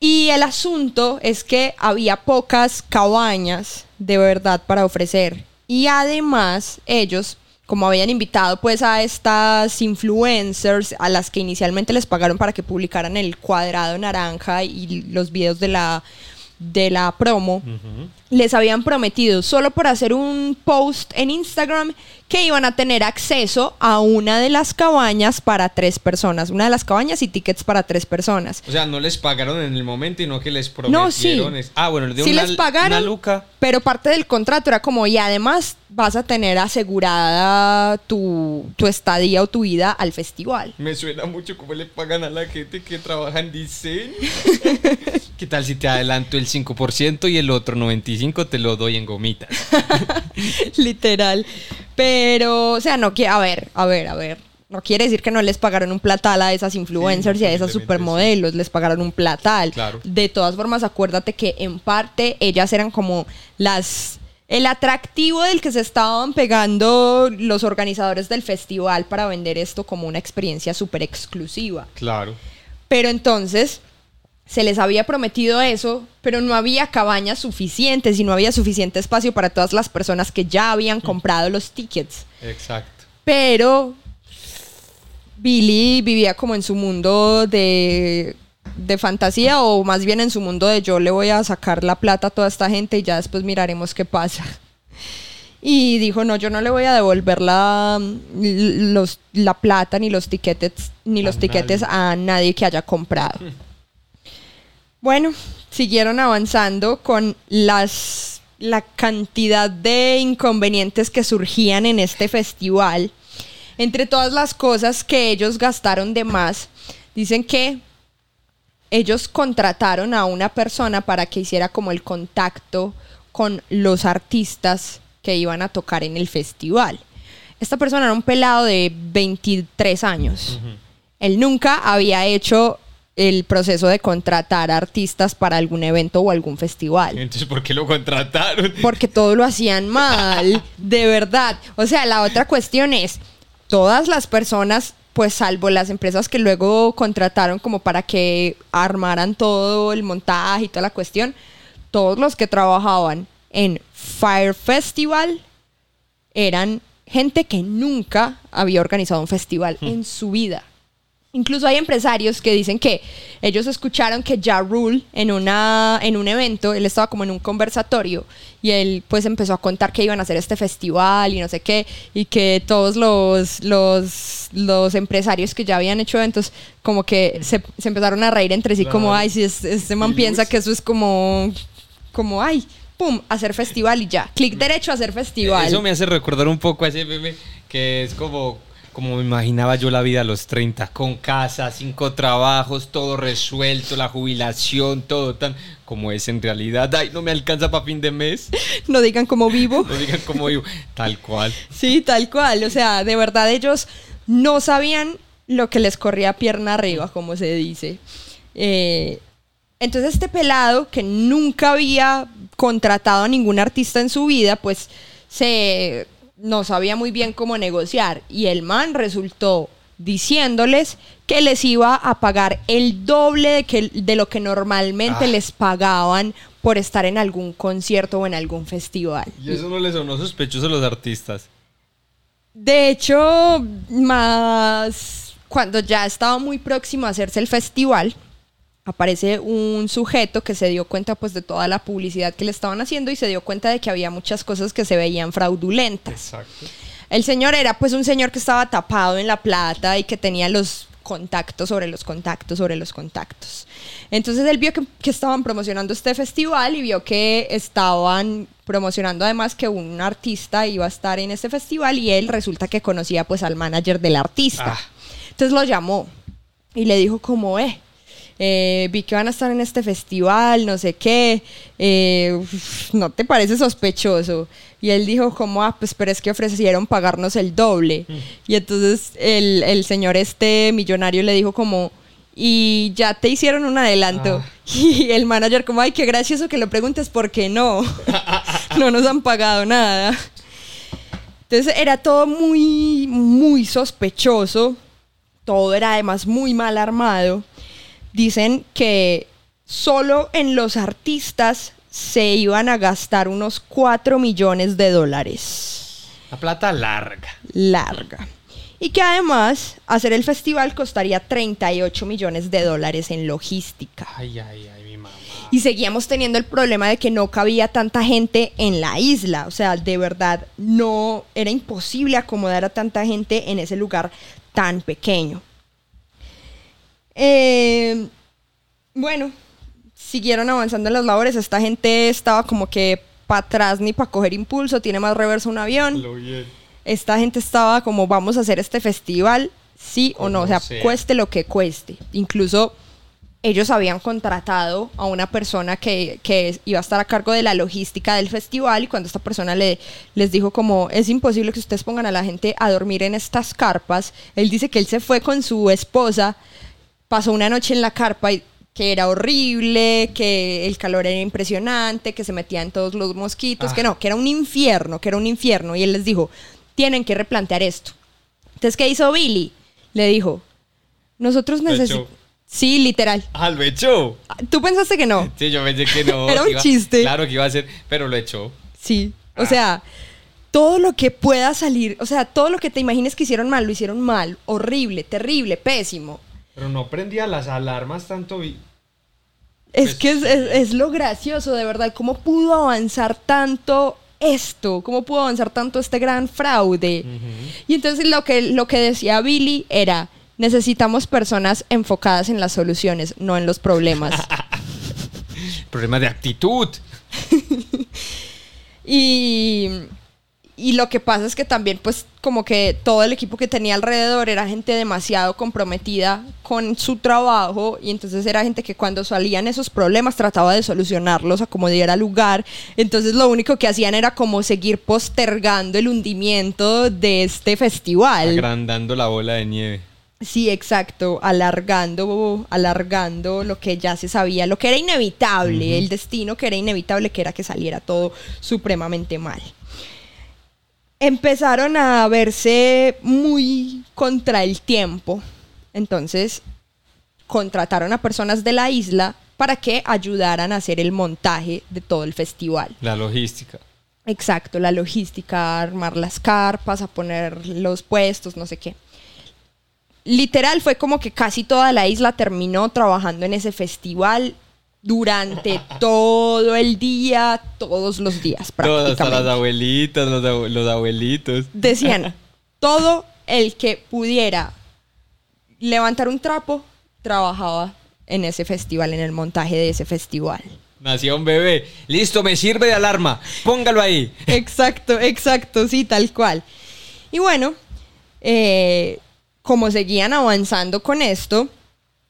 Y el asunto es que había pocas cabañas de verdad para ofrecer. Y además ellos, como habían invitado pues a estas influencers a las que inicialmente les pagaron para que publicaran el cuadrado naranja y los videos de la, de la promo, les habían prometido solo por hacer un post en Instagram que iban a tener acceso a una de las cabañas para tres personas. Una de las cabañas y tickets para tres personas. O sea, no les pagaron en el momento y no que les No, sí. prometieron. Ah, bueno, les dio Sí una, les pagaron, una luca. pero parte del contrato era como, y además vas a tener asegurada tu, tu estadía o tu ida al festival. Me suena mucho cómo le pagan a la gente que trabaja en diseño. ¿Qué tal si te adelanto el 5% y el otro 95% te lo doy en gomitas? Literal. Pero, o sea, no quiere, a ver, a ver, a ver. No quiere decir que no les pagaron un platal a esas influencers Sí, y a esas supermodelos, les pagaron un platal. Claro. De todas formas, acuérdate que en parte ellas eran como las el atractivo del que se estaban pegando los organizadores del festival para vender esto como una experiencia súper exclusiva. Claro. Pero entonces se les había prometido eso, pero no había cabañas suficientes y no había suficiente espacio para todas las personas que ya habían comprado los tickets. Exacto. Pero Billy vivía como en su mundo de, de fantasía o más bien en su mundo de yo le voy a sacar la plata a toda esta gente y ya después miraremos qué pasa. y dijo, no, yo no le voy a devolver la, los, la plata ni los tiquetes, ni los A tiquetes nadie. a nadie que haya comprado. Bueno, siguieron avanzando con las la cantidad de inconvenientes que surgían en este festival. Entre todas las cosas que ellos gastaron de más, dicen que ellos contrataron a una persona para que hiciera como el contacto con los artistas que iban a tocar en el festival. Esta persona era un pelado de 23 años. Él nunca había hecho el proceso de contratar artistas para algún evento o algún festival. Entonces, ¿por qué lo contrataron? Porque todo lo hacían mal, de verdad. O sea, la otra cuestión es, todas las personas, pues salvo las empresas que luego contrataron como para que armaran todo el montaje y toda la cuestión, todos los que trabajaban en Fire Festival eran gente que nunca había organizado un festival en su vida. Incluso hay empresarios que dicen que ellos escucharon que Ja Rule en, una, en un evento, él estaba como en un conversatorio y él pues empezó a contar que iban a hacer este festival y no sé qué, y que todos los, los, los empresarios que ya habían hecho eventos como que se, se empezaron a reír entre sí como, ay, si es- este man piensa que eso es como, como, ay, pum, hacer festival y ya, clic derecho a hacer festival. Eso me hace recordar un poco a ese meme que es como, como me imaginaba yo la vida a los 30, con casa, cinco trabajos, todo resuelto, la jubilación, todo tan como es en realidad. Ay, no me alcanza para fin de mes. No digan como vivo. No digan como yo, tal cual. Sí, tal cual. O sea, de verdad ellos no sabían lo que les corría pierna arriba, como se dice. Eh, entonces este pelado que nunca había contratado a ningún artista en su vida, pues se no sabía muy bien cómo negociar. Y el man resultó diciéndoles que les iba a pagar el doble de, que, de lo que normalmente Ah. les pagaban por estar en algún concierto o en algún festival. Y eso no le sonó sospechoso a los artistas. De hecho, más cuando ya estaba muy próximo a hacerse el festival, aparece un sujeto que se dio cuenta pues de toda la publicidad que le estaban haciendo y se dio cuenta de que había muchas cosas que se veían fraudulentas. Exacto. El señor era pues un señor que estaba tapado en la plata y que tenía los contactos sobre los contactos sobre los contactos. Entonces él vio que, que estaban promocionando este festival y vio que estaban promocionando además que un artista iba a estar en este festival y él resulta que conocía pues al manager del artista. Ah. Entonces lo llamó y le dijo como, eh, eh, vi que van a estar en este festival, no sé qué, eh, ¿no te parece sospechoso? Y él dijo como, ah, pues pero es que ofrecieron pagarnos el doble. Y entonces el, el señor este millonario le dijo como, y ya te hicieron un adelanto. Y el manager como, ay, qué gracioso que lo preguntes, porque no? no nos han pagado nada. Entonces era todo muy, muy sospechoso. Todo era además muy mal armado. Dicen que solo en los artistas se iban a gastar unos 4 millones de dólares. La plata larga. Larga. Y que además hacer el festival costaría 38 millones de dólares en logística. Ay, ay, ay, mi mamá. Y seguíamos teniendo el problema de que no cabía tanta gente en la isla. O sea, de verdad, no era imposible acomodar a tanta gente en ese lugar tan pequeño. Eh, bueno, siguieron avanzando en las labores. Esta gente estaba como que para atrás ni para coger impulso, tiene más reverso un avión. Lo bien. Esta gente estaba como, vamos a hacer este festival, sí o no, o sea. cueste lo que cueste. Incluso ellos habían contratado a una persona que, que iba a estar a cargo de la logística del festival y cuando esta persona le, les dijo como, es imposible que ustedes pongan a la gente a dormir en estas carpas, él dice que él se fue con su esposa, pasó una noche en la carpa y que era horrible, que el calor era impresionante, que se metían todos los mosquitos, Ah. que no, que era un infierno, que era un infierno. Y él les dijo, tienen que replantear esto. Entonces, ¿qué hizo Billy? Le dijo, nosotros necesitamos... Sí, literal. Ah, lo echó. ¿Tú pensaste que no? Sí, yo pensé que no. Era un iba- chiste. Claro que iba a ser, pero lo echó. Sí. O Ah. sea, todo lo que pueda salir, o sea, todo lo que te imagines que hicieron mal, lo hicieron mal, horrible, terrible, pésimo. Pero no prendía las alarmas tanto. Es Pues que es, es- es lo gracioso, de verdad, cómo pudo avanzar tanto esto? ¿Cómo pudo avanzar tanto este gran fraude? Y entonces lo que, lo que decía Billy era, necesitamos personas enfocadas en las soluciones, no en los problemas. Problema de actitud. y, y lo que pasa es que también pues como que todo el equipo que tenía alrededor era gente demasiado comprometida con su trabajo y entonces era gente que cuando salían esos problemas trataba de solucionarlos a como diera lugar. Entonces lo único que hacían era como seguir postergando el hundimiento de este festival. Agrandando la bola de nieve. Sí, exacto, alargando, alargando lo que ya se sabía, lo que era inevitable, el destino que era inevitable, que era que saliera todo supremamente mal. Empezaron a verse muy contra el tiempo, entonces contrataron a personas de la isla para que ayudaran a hacer el montaje de todo el festival. La logística. Exacto, la logística, armar las carpas, a poner los puestos, no sé qué literal fue como que casi toda la isla terminó trabajando en ese festival durante todo el día, todos los días Todas, prácticamente. hasta las abuelitas, los, abue- los abuelitos. Decían, todo el que pudiera levantar un trapo trabajaba en ese festival, en el montaje de ese festival. Nació un bebé. Listo, me sirve de alarma. Póngalo ahí. Exacto, exacto, sí, tal cual. Y bueno, eh, como seguían avanzando con esto,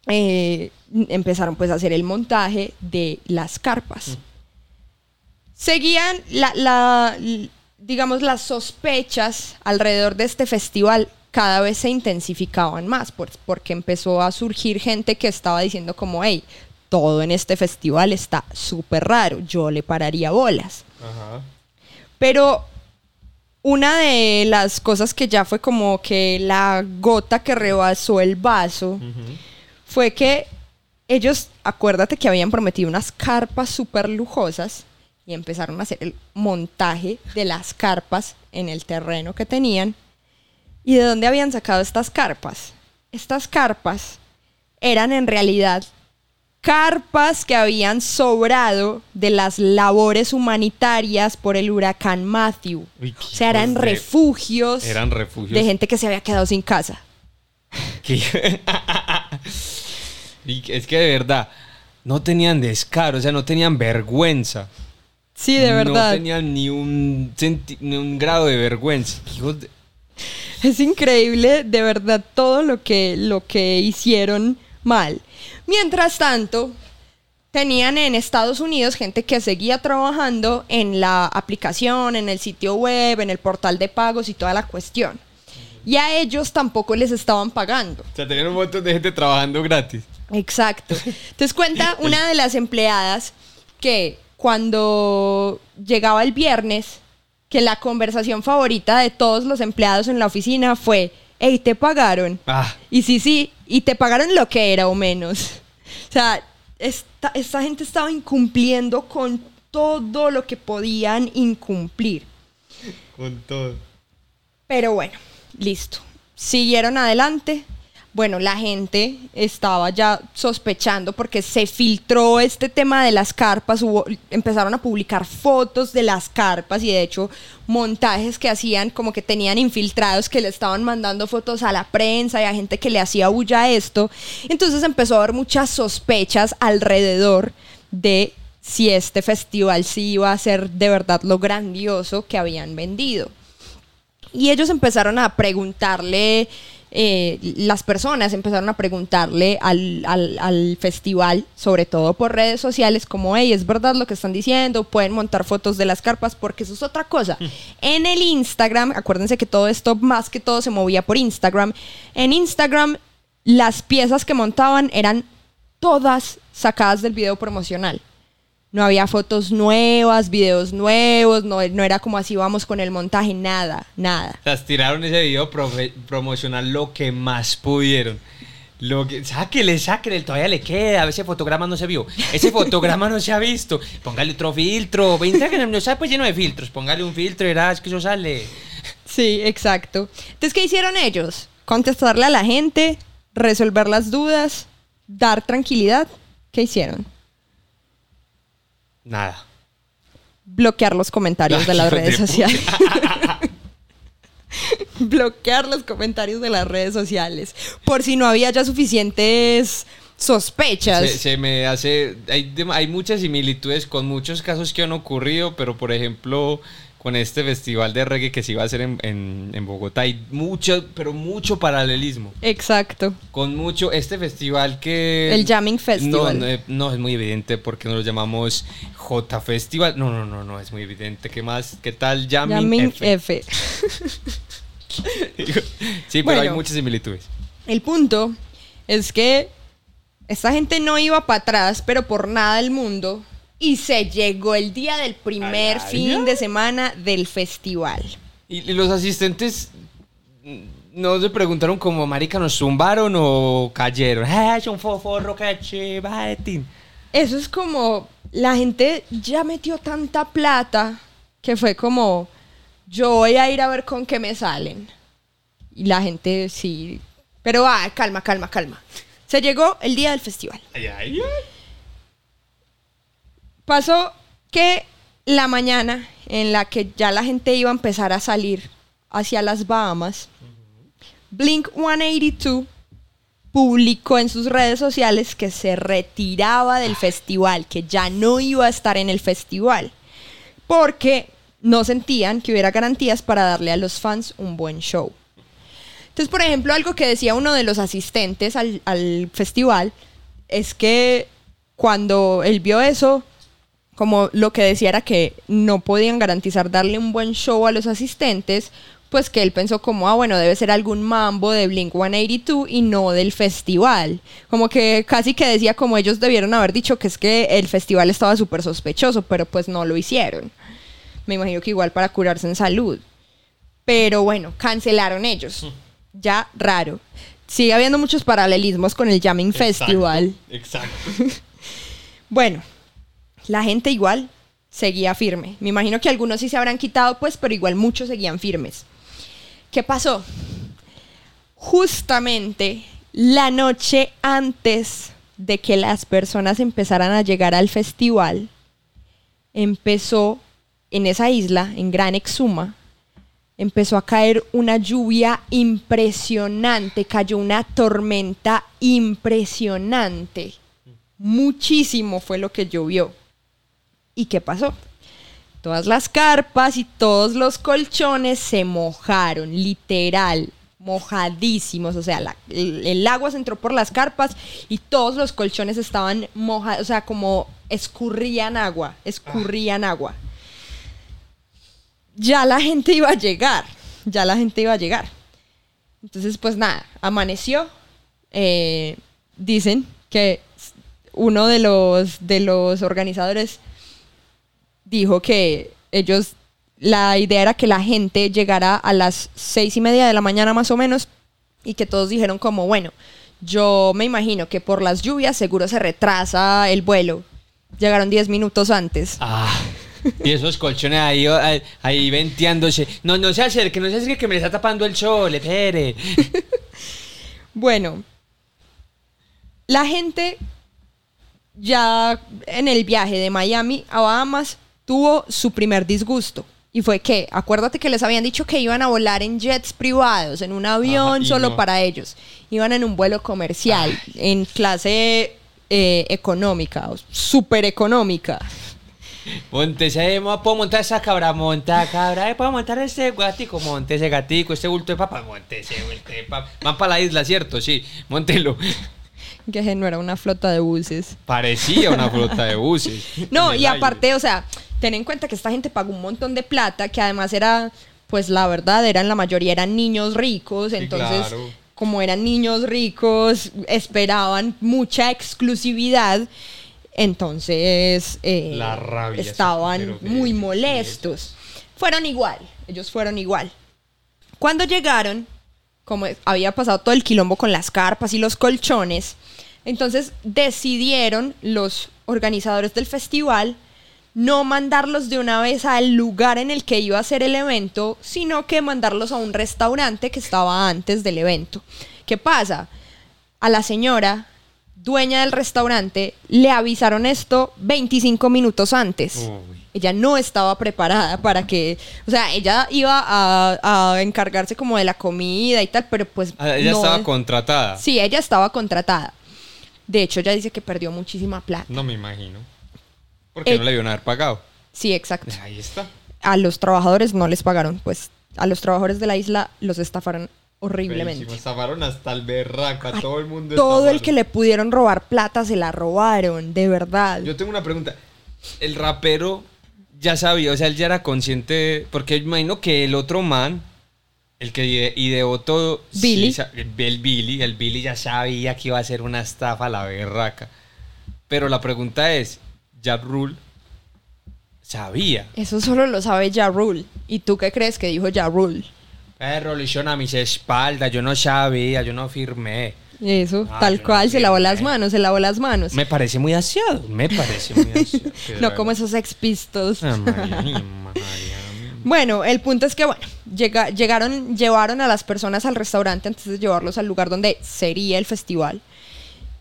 eh, empezaron pues a hacer el montaje de las carpas. Seguían la, digamos, las sospechas alrededor de este festival cada vez se intensificaban más, por- porque empezó a surgir gente que estaba diciendo como, hey, todo en este festival está súper raro, yo le pararía bolas. Ajá. Pero una de las cosas que ya fue como que la gota que rebasó el vaso fue que ellos, acuérdate que habían prometido unas carpas súper lujosas y empezaron a hacer el montaje de las carpas en el terreno que tenían. ¿Y de dónde habían sacado estas carpas? Estas carpas eran en realidad carpas que habían sobrado de las labores humanitarias por el huracán Matthew. Uy, o sea, eran de- refugios Eran refugios. de gente que se había quedado sin casa. y es que de verdad, no tenían descaro, o sea, no tenían vergüenza. Sí, de verdad. No tenían ni un, ni un grado de vergüenza. Hijos de- Es increíble, de verdad, todo lo que, lo que hicieron mal. Mientras tanto, tenían en Estados Unidos gente que seguía trabajando en la aplicación, en el sitio web, en el portal de pagos y toda la cuestión. Y a ellos tampoco les estaban pagando. O sea, tenían un montón de gente trabajando gratis. Exacto. Entonces cuenta una de las empleadas que cuando llegaba el viernes, que la conversación favorita de todos los empleados en la oficina fue, hey, ¿te pagaron? Ah, Y sí, sí, y te pagaron lo que era o menos. O sea, esta, esta gente estaba incumpliendo con todo lo que podían incumplir. Con todo. Pero bueno, listo. Siguieron adelante. Bueno, la gente estaba ya sospechando porque se filtró este tema de las carpas, empezaron a publicar fotos de las carpas y de hecho montajes que hacían como que tenían infiltrados que le estaban mandando fotos a la prensa y a gente que le hacía bulla a esto. Entonces empezó a haber muchas sospechas alrededor de si este festival sí iba a ser de verdad lo grandioso que habían vendido. Y ellos empezaron a preguntarle, eh, las personas empezaron a preguntarle al, al- al festival, sobre todo por redes sociales, como, hey, es verdad lo que están diciendo, pueden montar fotos de las carpas, porque eso es otra cosa. En el Instagram, acuérdense que todo esto más que todo se movía por Instagram, en Instagram las piezas que montaban eran todas sacadas del video promocional. No había fotos nuevas, videos nuevos, no, no era como así vamos con el montaje, nada, nada. o sea, tiraron ese video profe- promocional lo que más pudieron. Lo que, sáquele, sáquele, todavía le queda. Ese fotograma no se vio. Ese fotograma no se ha visto. Póngale otro filtro. Instagram no está pues lleno de filtros. Póngale un filtro y verás que eso sale. Sí, exacto. Entonces, ¿qué hicieron ellos? Contestarle a la gente, resolver las dudas, dar tranquilidad. ¿Qué hicieron? Nada. bloquear los comentarios de las redes sociales. bloquear los comentarios de las redes sociales. Por si no había ya suficientes sospechas. Se, se me hace. Hay, hay muchas similitudes con muchos casos que han ocurrido, pero por ejemplo, con este festival de reggae que se iba a hacer en, en- en Bogotá, hay mucho, pero mucho paralelismo. Exacto. Con mucho. Este festival que. El Jamming Festival. No, no, no, es muy evidente porque no lo llamamos J Festival. No, no, no, no, es muy evidente. ¿Qué más? ¿Qué tal Jamming, Jamming F? F. sí, pero Bueno. hay muchas similitudes. El punto es que esta gente no iba para atrás, pero por nada del mundo. Y se llegó el día del primer Ay, fin de semana del festival. Y, y los asistentes no se preguntaron como, marica, ¿nos zumbaron o cayeron? ¡Ah, es un foforro caché! Eso es como la gente ya metió tanta plata que fue como yo voy a ir a ver con qué me salen. Y la gente sí. Pero ah, calma, calma, calma. Se llegó el día del festival. Ay, ay, ay. Pasó que la mañana en la que ya la gente iba a empezar a salir hacia las Bahamas, Blink 182 publicó en sus redes sociales que se retiraba del festival, que ya no iba a estar en el festival, porque no sentían que hubiera garantías para darle a los fans un buen show. Entonces, por ejemplo, algo que decía uno de los asistentes al, al festival es que cuando él vio eso, como lo que decía era que no podían garantizar darle un buen show a los asistentes, pues que él pensó como, ah, bueno, debe ser algún mambo de Blink 182 y no del festival. Como que casi que decía como ellos debieron haber dicho que es que el festival estaba súper sospechoso, pero pues no lo hicieron. Me imagino que igual para curarse en salud. Pero bueno, cancelaron ellos. Ya raro. Sigue habiendo muchos paralelismos con el Jamming Festival. Exacto. Bueno, la gente igual seguía firme. Me imagino que algunos sí se habrán quitado, pues, pero igual muchos seguían firmes. ¿Qué pasó? Justamente la noche antes de que las personas empezaran a llegar al festival, empezó en esa isla, en Gran Exuma, empezó a caer una lluvia impresionante, cayó una tormenta impresionante. Muchísimo fue lo que llovió. ¿Y qué pasó? Todas las carpas y todos los colchones se mojaron, literal, mojadísimos. O sea, la- el, el agua se entró por las carpas y todos los colchones estaban mojados, o sea, como escurrían agua, escurrían agua. Ya la gente iba a llegar, ya la gente iba a llegar. Entonces, pues nada, amaneció. eh, dicen que uno de los, de los organizadores dijo que ellos, la idea era que la gente llegara a las seis y media de la mañana más o menos y que todos dijeron como, bueno, yo me imagino que por las lluvias seguro se retrasa el vuelo. Llegaron 10 minutos antes. Ah, y esos colchones ahí, ahí, ahí venteándose. No, no se acerque, no se acerque que me está tapando el sol, espere. Bueno, la gente ya en el viaje de Miami a Bahamas tuvo su primer disgusto. Y fue que, acuérdate que les habían dicho que iban a volar en jets privados, en un avión Ajá, solo no. para ellos. Iban en un vuelo comercial, en clase eh, económica, o súper económica. Montese, mo- puedo montar esa cabra, monta cabra, eh, puedo montar ese gatico, monte ese gatico, este bulto de papa, monte ese bulto de papa. Van para la isla, ¿cierto? Sí, montelo. Que no era una flota de buses. Parecía una flota de buses. No, y aire. aparte, o sea, ten en cuenta que esta gente pagó un montón de plata, que además era, pues la verdad, eran la mayoría eran niños ricos, Sí, entonces, claro. como eran niños ricos, esperaban mucha exclusividad, entonces eh, La rabia, estaban muy molestos. Fueron igual, ellos fueron igual. Cuando llegaron, como había pasado todo el quilombo con las carpas y los colchones, entonces decidieron los organizadores del festival no mandarlos de una vez al lugar en el que iba a ser el evento, sino que mandarlos a un restaurante que estaba antes del evento. ¿Qué pasa? A la señora dueña del restaurante le avisaron esto 25 minutos antes. Uy. ella no estaba preparada para que, o sea, ella iba a, a encargarse como de la comida y tal, pero pues... Ah, ella no- estaba contratada. Sí, ella estaba contratada. De hecho, ella dice que perdió muchísima plata. No me imagino. Porque Eh, no le iban a haber pagado. Sí, exacto. Ahí está. A los trabajadores no les pagaron, pues a los trabajadores de la isla los estafaron horriblemente. Feísimo, Estafaron hasta el berraco, a todo el mundo. Todo el que le pudieron robar plata se la robaron, de verdad. Yo tengo una pregunta. El rapero ya sabía, o sea, él ya era consciente, porque imagino que el otro man, el que ide- ideó todo, Billy. el Billy, el Billy ya sabía que iba a ser una estafa a la berraca. Pero la pregunta es, ¿Jab Rule sabía? Eso solo lo sabe Ja Rule. ¿Y tú qué crees que dijo Ja Rule? Perro, le hicieron a mis espaldas, yo no sabía, yo no firmé. Eso, Ah, tal no cual, se lavó las manos, se lavó las manos. Me parece muy aseado, me parece muy aseado. No como esos ex Pistols. Ah, María, mi María. Bueno, el punto es que, bueno, llega- llegaron, llevaron a las personas al restaurante antes de llevarlos al lugar donde sería el festival.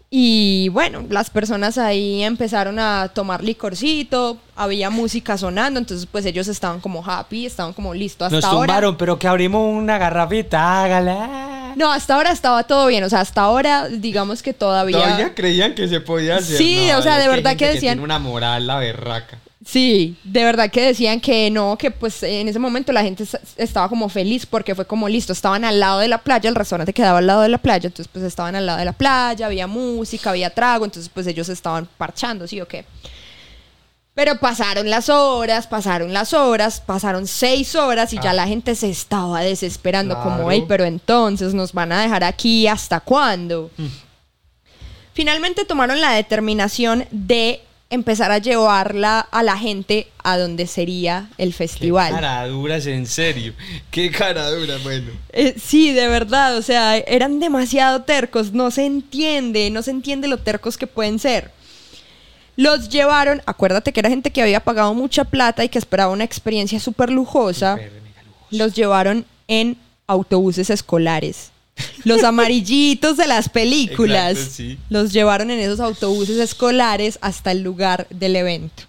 Y bueno, las personas ahí empezaron a tomar licorcito, había música sonando, entonces pues ellos estaban como happy, estaban como listos hasta Nos ahora. tumbaron, pero que abrimos una garrafita, hágala. No, hasta ahora estaba todo bien, o sea, hasta ahora digamos que todavía... Todavía creían que se podía hacer. Sí, o sea, de que verdad gente que decían- tiene una moral, la berraca. Sí, de verdad que decían que no, que pues en ese momento la gente es- estaba como feliz porque fue como listo, estaban al lado de la playa, el restaurante quedaba al lado de la playa, entonces pues estaban al lado de la playa, había música, había trago, entonces pues ellos estaban parchando, ¿sí o qué? Pero pasaron las horas, pasaron las horas, pasaron seis horas y ya Ah. la gente se estaba desesperando como, hey, pero entonces nos van a dejar aquí hasta cuándo. Mm. Finalmente tomaron la determinación de empezar a llevarla a la gente a donde sería el festival. Qué caraduras, en serio. Qué cara dura, bueno. Eh, sí, de verdad, o sea, eran demasiado tercos, no se entiende, no se entiende lo tercos que pueden ser. Los llevaron, acuérdate que era gente que había pagado mucha plata y que esperaba una experiencia súper lujosa, los llevaron en autobuses escolares. Los amarillitos de las películas. Exacto, sí. Los llevaron en esos autobuses escolares hasta el lugar del evento.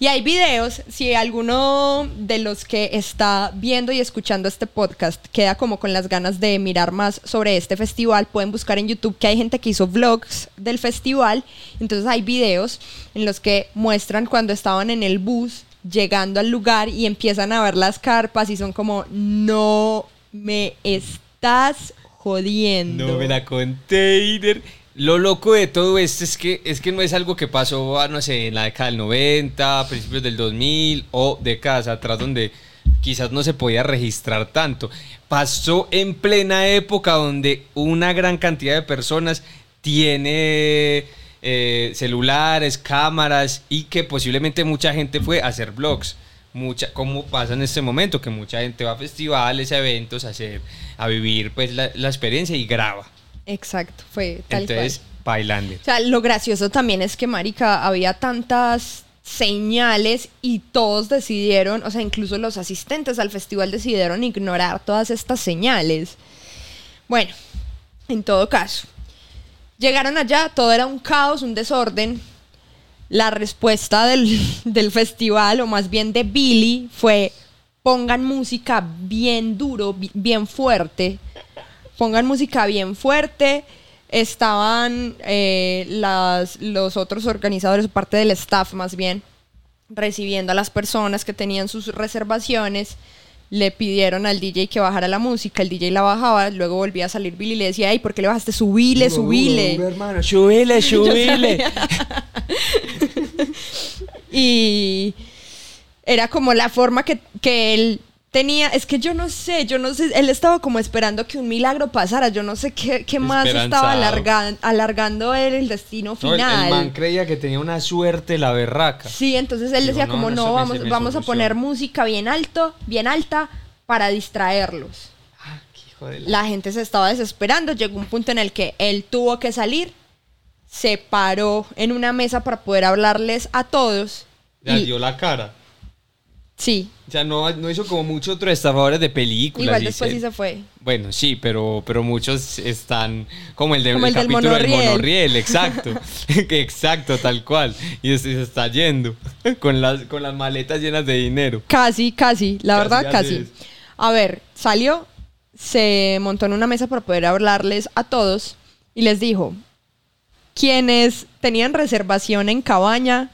Y hay videos, si alguno de los que está viendo y escuchando este podcast queda como con las ganas de mirar más sobre este festival, pueden buscar en YouTube que hay gente que hizo vlogs del festival. Entonces hay videos en los que muestran cuando estaban en el bus llegando al lugar y empiezan a ver las carpas y son como, no me estás jodiendo. No me la container. Lo loco de todo esto es que, es que no es algo que pasó, ah, no sé, en la década del 90, a principios del 2000 o décadas atrás donde quizás no se podía registrar tanto. Pasó en plena época donde una gran cantidad de personas tiene eh, celulares, cámaras y que posiblemente mucha gente fue a hacer vlogs. Mucha, como pasa en este momento, que mucha gente va a festivales, a eventos, a, hacer, a vivir pues la, la experiencia y graba. Exacto, fue tal Entonces, cual. bailando. O sea, lo gracioso también es que, Marica, había tantas señales y todos decidieron, o sea, incluso los asistentes al festival decidieron ignorar todas estas señales. Bueno, en todo caso, llegaron allá, todo era un caos, un desorden. La respuesta del, del festival, o más bien de Billy, fue pongan música bien duro, bi- bien fuerte pongan música bien fuerte. Estaban eh, las, los otros organizadores, parte del staff más bien, recibiendo a las personas que tenían sus reservaciones. Le pidieron al DJ que bajara la música, el DJ la bajaba, luego volvía a salir Billy y le decía, ay, ¿por qué le bajaste? Subile, subile. hermano. Subile, subile. Y era como la forma que, que él tenía, es que yo no sé, yo no sé, él estaba como esperando que un milagro pasara, yo no sé qué, qué más estaba alargando él el destino No, el, el final. man creía que tenía una suerte la berraca. Sí, entonces él Digo, decía no, como no, vamos, vamos a soluciona". poner música bien alto, bien alta para distraerlos. Ah, qué hijo de la- La gente se estaba desesperando, llegó un punto en el que él tuvo que salir, se paró en una mesa para poder hablarles a todos. Ya y- dio la cara. Sí, O sea, no, no hizo como muchos otros estafadores de películas. igual después sí se fue. Bueno, sí, pero, pero muchos están como el, de, Como el del capítulo del monorriel. monorriel, exacto. Exacto, tal cual. Y se, se está yendo con las, con las maletas llenas de dinero. Casi, casi, la Casi verdad, casi. A ver, salió, se montó en una mesa para poder hablarles a todos y les dijo, quienes tenían reservación en cabaña,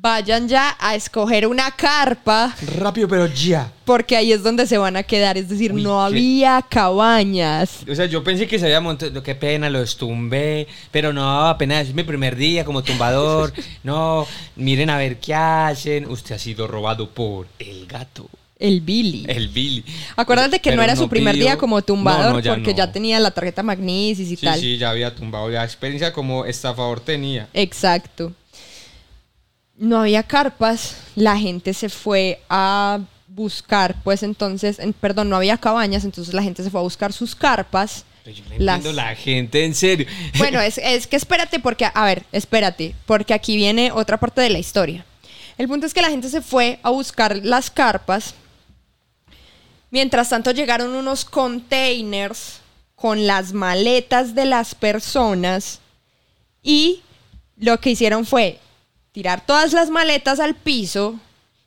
vayan ya a escoger una carpa Rápido, pero ya. porque ahí es donde se van a quedar, es decir, Uy, no qué- había cabañas. O sea, yo pensé que se había montado. Qué pena, los tumbé. Pero no, apenas es mi primer día como tumbador. No, miren a ver qué hacen. Usted ha sido robado por el gato, El Billy. el Billy. Acuérdate que Pero no era su primer pidió- día como tumbador No, no, porque no. ya tenía la tarjeta Magnisis y Sí, tal. sí, ya había tumbado. La experiencia como estafador tenía. Exacto. No había carpas, la gente se fue a buscar, pues entonces, en- perdón, no había cabañas, entonces la gente se fue a buscar sus carpas. Pero yo no Las- entiendo la gente, en serio. Bueno, es, es que espérate, porque, a ver, espérate, porque aquí viene otra parte de la historia. El punto es que la gente se fue a buscar las carpas. Mientras tanto llegaron unos containers con las maletas de las personas y lo que hicieron fue tirar todas las maletas al piso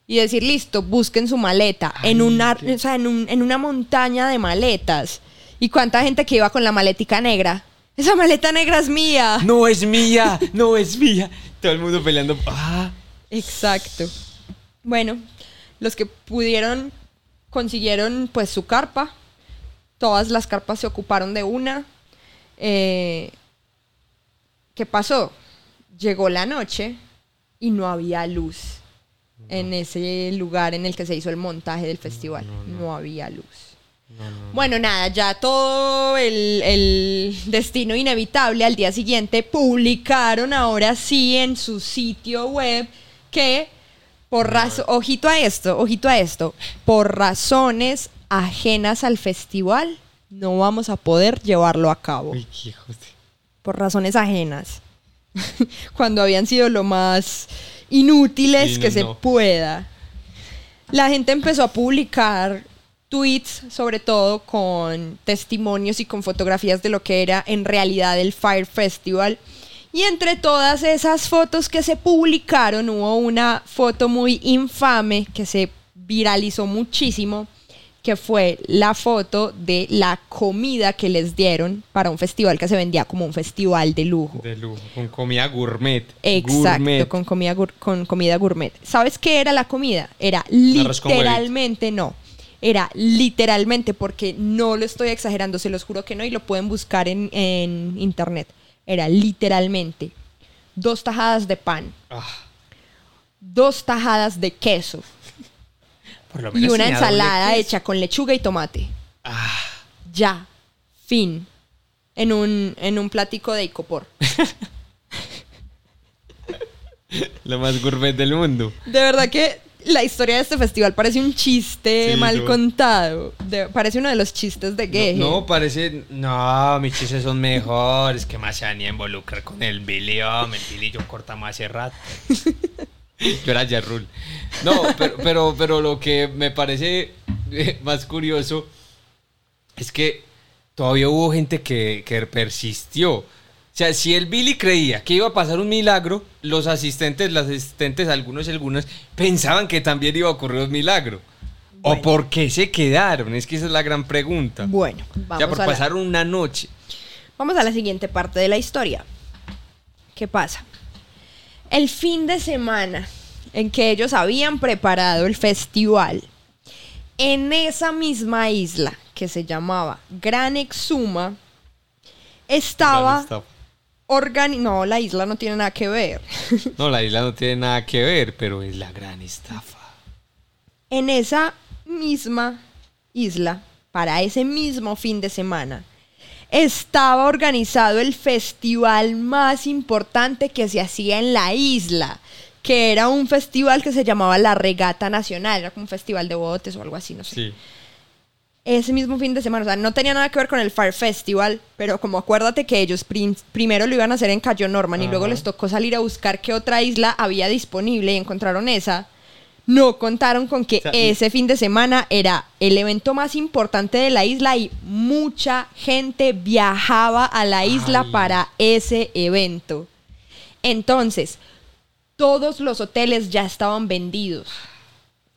y decir, listo, busquen su maleta en, una, o sea, en, un- en una montaña de maletas. ¿Y cuánta gente que iba con la maletica negra? Esa maleta negra es mía. No es mía, no es mía. Todo el mundo peleando. Ah, Exacto. Bueno, los que pudieron consiguieron pues su carpa. Todas las carpas se ocuparon de una. Eh, ¿Qué pasó? Llegó la noche y no había luz en ese lugar en el que se hizo el montaje del festival. No, había luz. Bueno, nada, ya todo el, el destino inevitable al día siguiente publicaron ahora sí en su sitio web que por razón, ojito a esto, ojito a esto, por razones ajenas al festival no vamos a poder llevarlo a cabo. Por razones ajenas. Cuando habían sido lo más inútiles Sí, que se no. pueda. La gente empezó a publicar tweets, sobre todo con testimonios y con fotografías de lo que era en realidad el Fire Festival. Y entre todas esas fotos que se publicaron, hubo una foto muy infame que se viralizó muchísimo, que fue la foto de la comida que les dieron para un festival que se vendía como un festival de lujo. De lujo. Con comida gourmet. Exacto, Gourmet. con comida, con comida gourmet. ¿Sabes qué era la comida? Era literalmente, no. Era literalmente, porque no lo estoy exagerando, se los juro que no, y lo pueden buscar en, en internet. Era literalmente dos tajadas de pan, Ah, dos tajadas de queso por lo y una ensalada hecha con lechuga y tomate. Ah, Ya, fin. En un, en un platico de icopor. lo más gourmet del mundo. De verdad que la historia de este festival parece un chiste Sí, mal contado. De- parece uno de los chistes de Geje. No, parece. No, mis chistes son mejores. Que más se van a involucrar con el Billy. Hombre, el Billy yo cortamos hace rato. Yo era Yarrul. No, pero, pero, pero lo que me parece eh, más curioso es que todavía hubo gente que, que persistió. O sea, si el Billy creía que iba a pasar un milagro, los asistentes, las asistentes, algunos y algunas, pensaban que también iba a ocurrir un milagro. Bueno. ¿O por qué se quedaron? Es que esa es la gran pregunta. Bueno, vamos, ya por a la, pasar una noche. vamos a la siguiente parte de la historia. ¿Qué pasa? El fin de semana en que ellos habían preparado el festival, en esa misma isla que se llamaba Gran Exuma, estaba organi- No, la isla no tiene nada que ver. No, la isla no tiene nada que ver, pero es la gran estafa. en esa misma isla, para ese mismo fin de semana, estaba organizado el festival más importante que se hacía en la isla, que era un festival que se llamaba la Regata Nacional, era como un festival de botes o algo así, no sé. Sí. Ese mismo fin de semana, o sea, no tenía nada que ver con el Fire Festival, pero como acuérdate que ellos primero lo iban a hacer en Cayo Norman y luego les tocó salir a buscar qué otra isla había disponible y encontraron esa, no contaron con que O sea, ese fin de semana era el evento más importante de la isla y mucha gente viajaba a la isla Ay. para ese evento. Entonces, todos los hoteles ya estaban vendidos.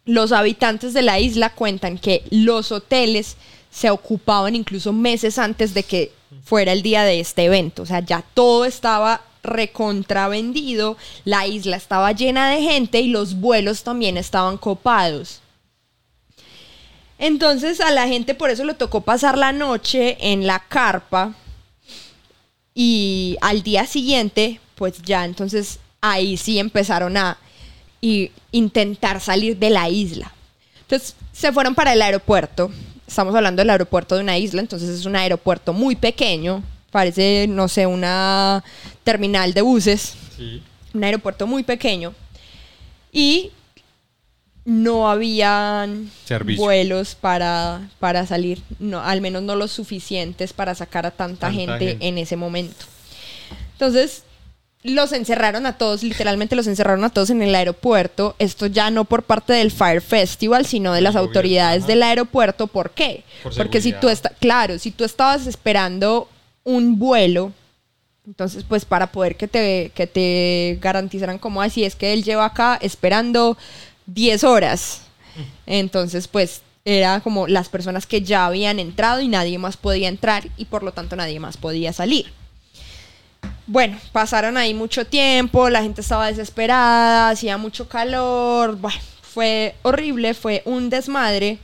Los habitantes de la isla cuentan que los hoteles se ocupaban incluso meses antes de que fuera el día de este evento. O sea, ya todo estaba recontravendido, la isla estaba llena de gente y los vuelos también estaban copados. Entonces a la gente por eso le tocó pasar la noche en la carpa y al día siguiente, pues ya entonces ahí sí empezaron a intentar salir de la isla. Entonces se fueron para el aeropuerto. Estamos hablando del aeropuerto de una isla, entonces es un aeropuerto muy pequeño. Parece, no sé, una terminal de buses. Sí. Un aeropuerto muy pequeño. Y no habían Servicio. vuelos para, para salir. No, al menos no los suficientes para sacar a tanta, Tanta gente, gente. en ese momento. Entonces, los encerraron a todos, literalmente los encerraron a todos en el aeropuerto. Esto ya no por parte del Fire Festival, sino de las autoridades ajá. del aeropuerto. ¿Por qué? Por Porque si tú estás, claro, si tú estabas esperando un vuelo, entonces pues para poder que te, que te garantizaran como así es que él lleva acá esperando 10 horas. Entonces pues era como las personas que ya habían entrado y nadie más podía entrar y por lo tanto nadie más podía salir. Bueno, pasaron ahí mucho tiempo, la gente estaba desesperada, hacía mucho calor, fue horrible, fue un desmadre.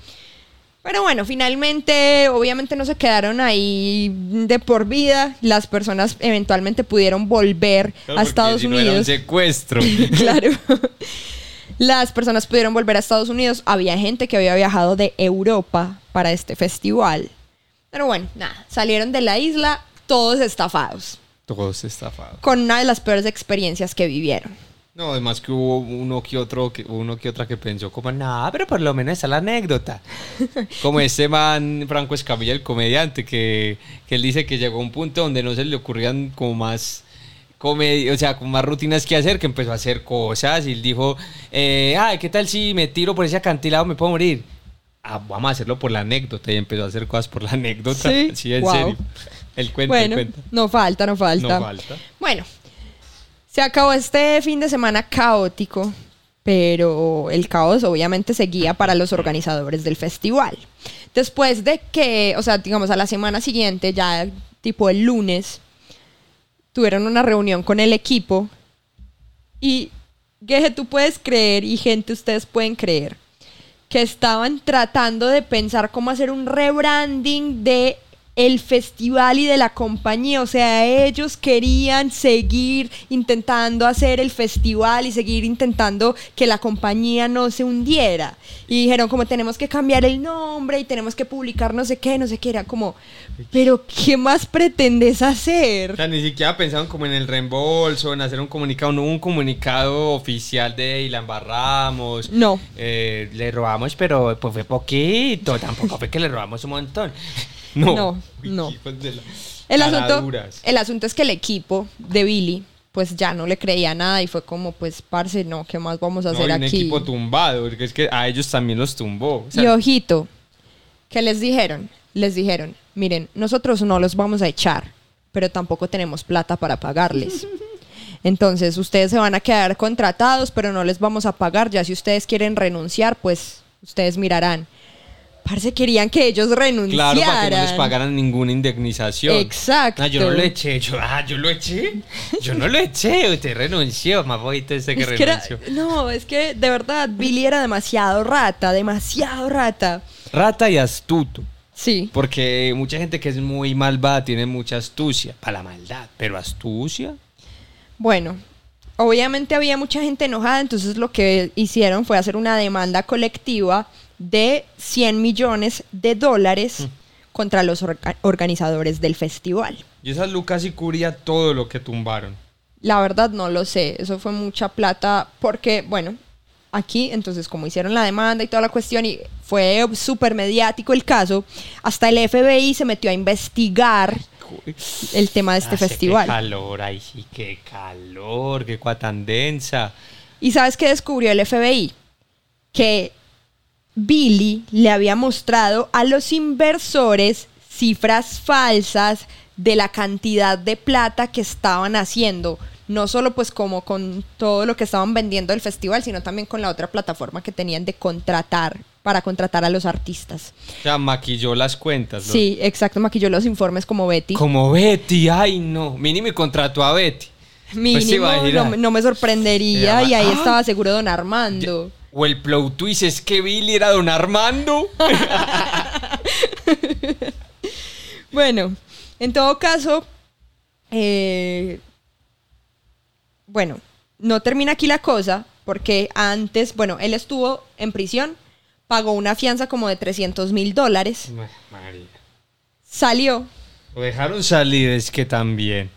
Pero bueno, finalmente, obviamente no se quedaron ahí de por vida. Las personas eventualmente pudieron volver Claro, a Estados si no era un Unidos. secuestro. claro. Las personas pudieron volver a Estados Unidos. Había gente que había viajado de Europa para este festival. Pero bueno, nada, salieron de la isla todos estafados, Todos estafados. con una de las peores experiencias que vivieron. No, además que hubo uno que otro, que, uno que otra que pensó como, nada, pero por lo menos está la anécdota. como este man, Franco Escamilla, el comediante, que, que él dice que llegó a un punto donde no se le ocurrían como más comedi- o sea, con más rutinas que hacer, que empezó a hacer cosas y él dijo, eh, ay, ¿qué tal si me tiro por ese acantilado, me puedo morir? Ah, vamos a hacerlo por la anécdota y empezó a hacer cosas por la anécdota. Sí, en wow. serio. El cuento, el bueno, cuento. no falta, no falta. No falta. Bueno, se acabó este fin de semana caótico, pero el caos obviamente seguía para los organizadores del festival. Después de que, o sea, digamos a la semana siguiente, ya tipo el lunes, tuvieron una reunión con el equipo y, Geje, tú puedes creer y gente, ustedes pueden creer que estaban tratando de pensar cómo hacer un rebranding de el festival y de la compañía, o sea, ellos querían seguir intentando hacer el festival y seguir intentando que la compañía no se hundiera. Y dijeron como tenemos que cambiar el nombre y tenemos que publicar no sé qué, no sé qué, era como, pero ¿qué más pretendes hacer? O sea, ni siquiera pensaron como en el reembolso, en hacer un comunicado, no hubo un comunicado oficial de y la embarramos. No. Eh, le robamos, pero pues fue poquito, tampoco fue que le robamos un montón. No, No, no. El asunto, el asunto es que el equipo de Billy pues ya no le creía nada y fue como pues parce, no, ¿qué más vamos a No, hacer y un aquí? equipo tumbado, porque es que a ellos también los tumbó. O sea, y ojito, ¿qué les dijeron? Les dijeron, miren, nosotros no los vamos a echar, pero tampoco tenemos plata para pagarles. Entonces, ustedes se van a quedar contratados, pero no les vamos a pagar. Ya si ustedes quieren renunciar, pues ustedes mirarán. Parce, querían que ellos renunciaran. Claro, para que no les pagaran ninguna indemnización. Exacto. Ah, yo no lo eché, yo, ah, yo lo eché. Yo no lo eché, usted renunció, más bonito este que Es que era- renunció. no, es que de verdad Billy era demasiado rata, demasiado rata. Rata y astuto. Sí. Porque mucha gente que es muy malvada tiene mucha astucia para la maldad, pero astucia. Bueno, obviamente había mucha gente enojada, entonces lo que hicieron fue hacer una demanda colectiva de 100 millones de dólares Mm. contra los orga- organizadores del festival. Y esa Lucas y cubría todo lo que tumbaron. La verdad no lo sé, eso fue mucha plata porque, bueno, aquí entonces como hicieron la demanda y toda la cuestión y fue súper mediático el caso, hasta el FBI se metió a investigar el tema de este Hace festival. Qué calor, ay sí, qué calor, qué cua tan densa. ¿Y sabes qué descubrió el FBI? que Billy le había mostrado a los inversores cifras falsas de la cantidad de plata que estaban haciendo, no solo pues como con todo lo que estaban vendiendo del festival, sino también con la otra plataforma que tenían de contratar para contratar a los artistas. O sea, maquilló las cuentas. ¿no? Sí, exacto, maquilló los informes como Betty. Como Betty, ay no. Mínimo y contrató a Betty. Pues Mínimo, no, no me sorprendería y ahí ¡Ah! estaba seguro don Armando. O el plot twist es que Billy era don Armando. Bueno, en todo caso, eh, bueno, no termina aquí la cosa, porque antes, bueno, él estuvo en prisión, pagó una fianza como de 300 mil dólares, María. salió Lo dejaron salir, es que también.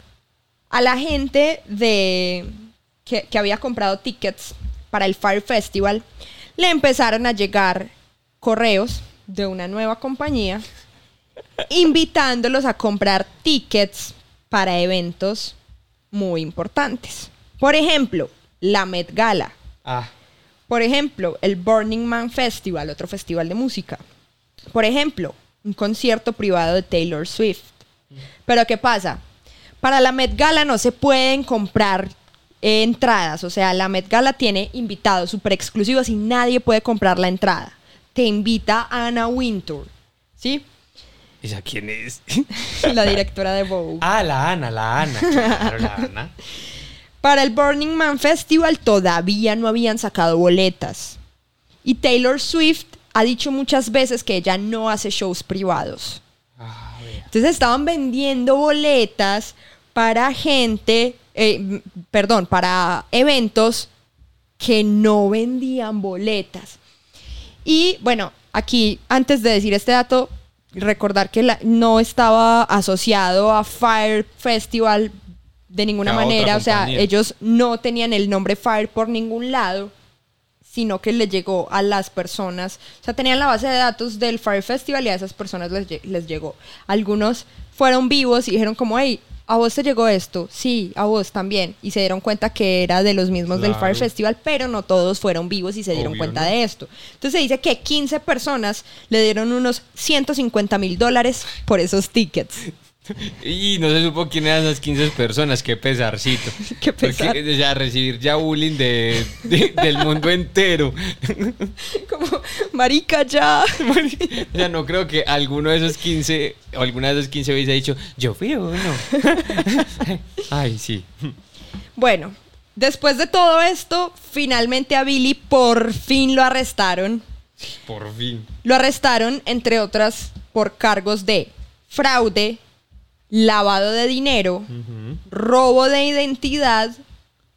a la gente de que, que había comprado tickets para el Fire Festival, le empezaron a llegar correos de una nueva compañía invitándolos a comprar tickets para eventos muy importantes. Por ejemplo, la Met Gala. Ah, Por ejemplo, el Burning Man Festival, otro festival de música. Por ejemplo, un concierto privado de Taylor Swift. Pero ¿qué pasa? Para la Met Gala no se pueden comprar eh, entradas. O sea, la Met Gala tiene invitados súper exclusivos y nadie puede comprar la entrada. Te invita Anna Wintour, ¿sí? ¿esa quién es? La directora de Vogue. ah, la Ana, la Ana. Claro, la Ana. Para el Burning Man Festival todavía no habían sacado boletas. Y Taylor Swift ha dicho muchas veces que ella no hace shows privados. Ah. Entonces estaban vendiendo boletas para gente, eh, perdón, para eventos que no vendían boletas. Y bueno, aquí antes de decir este dato, recordar que la- no estaba asociado a Fire Festival de ninguna manera, o sea, ellos no tenían el nombre Fire por ningún lado sino que le llegó a las personas, o sea, tenían la base de datos del Fire Festival y a esas personas les, les llegó. Algunos fueron vivos y dijeron como, hey, ¿a vos te llegó esto? Sí, a vos también. Y se dieron cuenta que era de los mismos del. Fire Festival, pero no todos fueron vivos y se dieron Obvio, cuenta ¿no? de esto. Entonces se dice que 15 personas le dieron unos 150 mil dólares por esos tickets. Y no se supo quién eran esas 15 personas, qué pesarcito. Qué pesar. Porque, o sea, recibir ya bullying de, de- del mundo entero. como, marica, ya. O sea, no creo que alguno de esos 15 o alguna de esos 15 hubiese dicho, yo fui uno. Ay, sí. Bueno, después de todo esto, finalmente a Billy por fin lo arrestaron. Por fin. Lo arrestaron, entre otras, por cargos de fraude, lavado de dinero, robo de identidad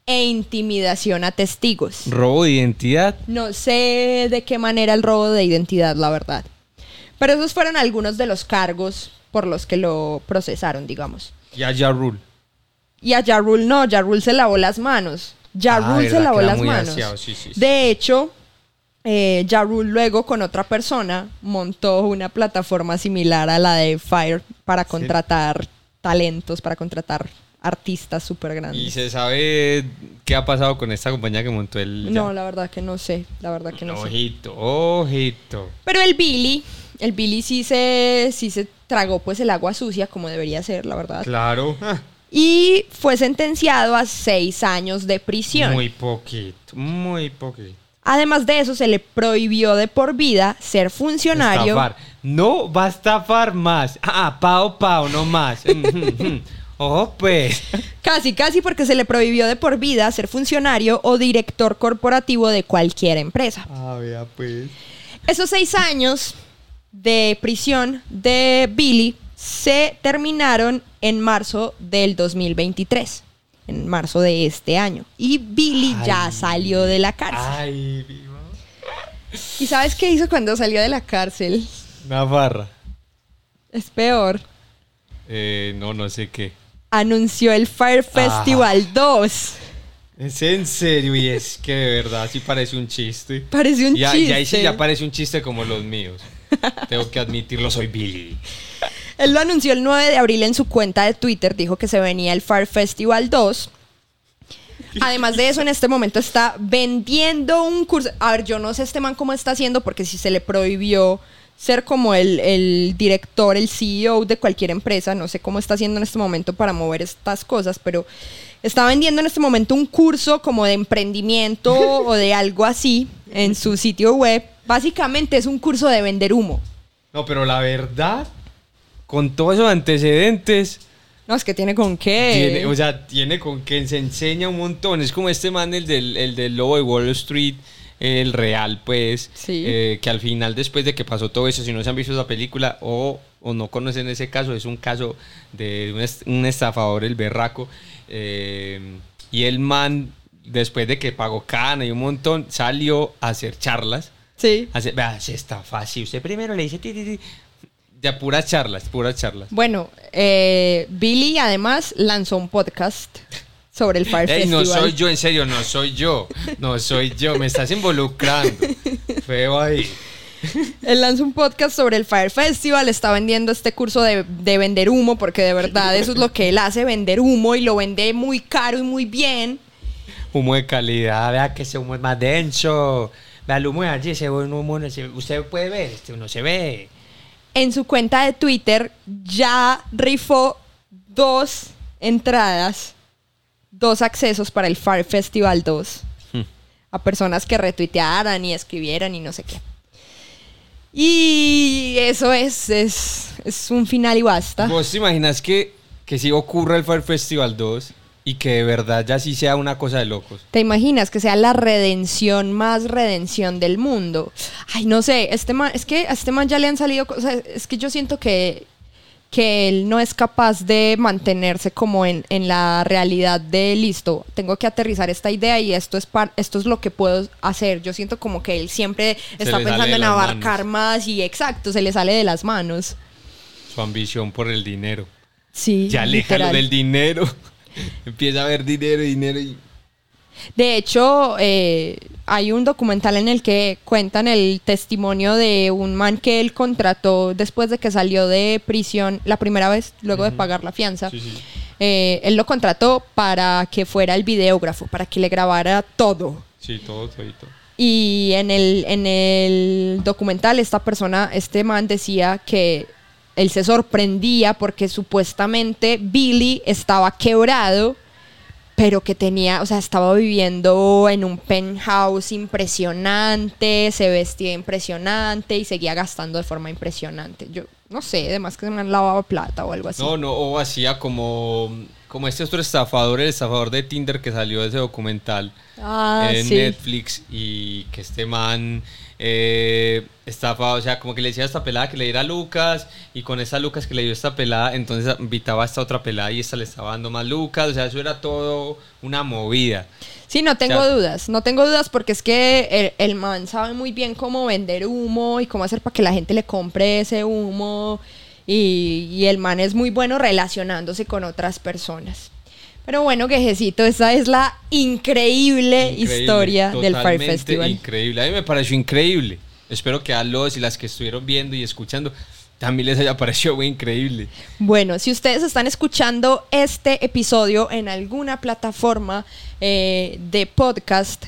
e intimidación a testigos. Robo de identidad. No sé de qué manera el robo de identidad, la verdad. Pero esos fueron algunos de los cargos por los que lo procesaron, digamos. Ya, ya, Rule. Y a Yarul no, Yarul se lavó las manos. Yarul Ah, se lavó las manos. aseado, sí, sí, sí. De hecho, eh, luego con otra persona montó una plataforma similar a la de Fire para contratar talentos, para contratar artistas súper ¿Y grandes. se sabe qué ha pasado con esta compañía que montó el... No, ya? la verdad que no sé, la verdad que no sé. Ojito, ojito. Pero el Billy, el Billy sí se, sí se tragó pues el agua sucia como debería ser, la verdad. Claro. Ah, Y fue sentenciado a seis años de prisión. Muy poquito, muy poquito. Además de eso, se le prohibió de por vida ser funcionario. Estafar. No va a estafar más. Ah, pao, pao, no más. Ojo, pues. Casi, casi porque se le prohibió de por vida ser funcionario o director corporativo de cualquier empresa. Ah, vea, pues. Esos seis años de prisión de Billy se terminaron en marzo del 2023. En marzo de este año. Y Billy ya salió de la cárcel. Ay, viva. ¿Y sabes qué hizo cuando salió de la cárcel? Una barra. Es peor. Eh, no, no sé qué. Anunció el Fire Festival 2. Es en serio, y es que de verdad sí parece un chiste. Parece un ya, chiste. ya ahí sí ya parece un chiste como los míos. Tengo que admitirlo, soy Billy. Él lo anunció el 9 de abril en su cuenta de Twitter, dijo que se venía el Fire Festival 2. Además de eso, en este momento está vendiendo un curso. A ver, yo no sé este man cómo está haciendo, porque si se le prohibió ser como el, el, director, el CEO de cualquier empresa, no sé cómo está haciendo en este momento para mover estas cosas, pero está vendiendo en este momento un curso como de emprendimiento o de algo así en su sitio web. Básicamente es un curso de vender humo. No, pero la verdad, con todos esos antecedentes, no, es que tiene con qué. Tiene, o sea, tiene con qué, se enseña un montón. Es como este man, el del, el del lobo de Wall Street, el real, pues. Sí. eh, que al final, después de que pasó todo eso, si no se han visto esa película o, o no conocen ese caso, es un caso de un, est- un estafador, el berraco. eh, y el man, después de que pagó cana y un montón, salió a hacer charlas. Sí. a hacer, vea, estafa así. Usted primero le dice, ti, ti, ti". Ya puras charlas, puras charlas. Bueno, eh, Billy además lanzó un podcast sobre el Fire Ey, no Festival. soy yo, en serio, no soy yo. No soy yo, me estás involucrando. Feo ahí. Él lanzó un podcast sobre el Fire Festival, está vendiendo este curso de, de vender humo, porque de verdad eso es lo que él hace, vender humo y lo vende muy caro y muy bien. Humo de calidad, vea que ese humo es más denso. Vea humo de allí, ese humo no se- usted puede ver, este no se ve. En su cuenta de Twitter ya rifó dos entradas, dos accesos para el Fire Festival 2 Hmm. a personas que retuitearan y escribieran y no sé qué. Y eso es, es, es un final y basta. ¿Vos te imaginas que, que si ocurra el Fire Festival 2 y que de verdad ya sí sea una cosa de locos? ¿Te imaginas que sea la redención más redención del mundo? Ay, no sé, este man, es que a este man ya le han salido cosas, es que yo siento que, que él no es capaz de mantenerse como en, en la realidad de listo, tengo que aterrizar esta idea y esto es, par- esto es lo que puedo hacer. Yo siento como que él siempre Se está pensando en abarcar más y exacto, se le sale de las manos. Su ambición por el dinero. Sí. Ya aléjalo literal. del dinero. Empieza a ver dinero, dinero y... De hecho, eh, hay un documental en el que cuentan el testimonio de un man que él contrató después de que salió de prisión la primera vez, luego de pagar la fianza. Sí, sí. Eh, él lo contrató para que fuera el videógrafo, para que le grabara todo. Sí, todo, todito. Y en el, en el documental esta persona, este man decía que él se sorprendía porque supuestamente Billy estaba quebrado, pero que tenía, o sea, estaba viviendo en un penthouse impresionante, se vestía impresionante y seguía gastando de forma impresionante. Yo no sé, además que se me han lavado plata o algo así. No, no, o hacía como, como este otro estafador, el estafador de Tinder que salió de ese documental Ah, en sí. Netflix y que este man eh, estafa, o sea, como que le decía a esta pelada que le diera a Lucas y con esa Lucas que le dio esta pelada, entonces invitaba a esta otra pelada y esta le estaba dando más Lucas, o sea, eso era todo una movida. Sí, no tengo O sea- dudas, no tengo dudas porque es que el, el man sabe muy bien cómo vender humo y cómo hacer para que la gente le compre ese humo y, y el man es muy bueno relacionándose con otras personas. Pero bueno, quejecito, esa es la increíble, Increíble, historia del Fire Festival. Increíble, a mí me pareció increíble. Espero que a los y las que estuvieron viendo y escuchando también les haya parecido muy increíble. Bueno, si ustedes están escuchando este episodio en alguna plataforma eh, de podcast,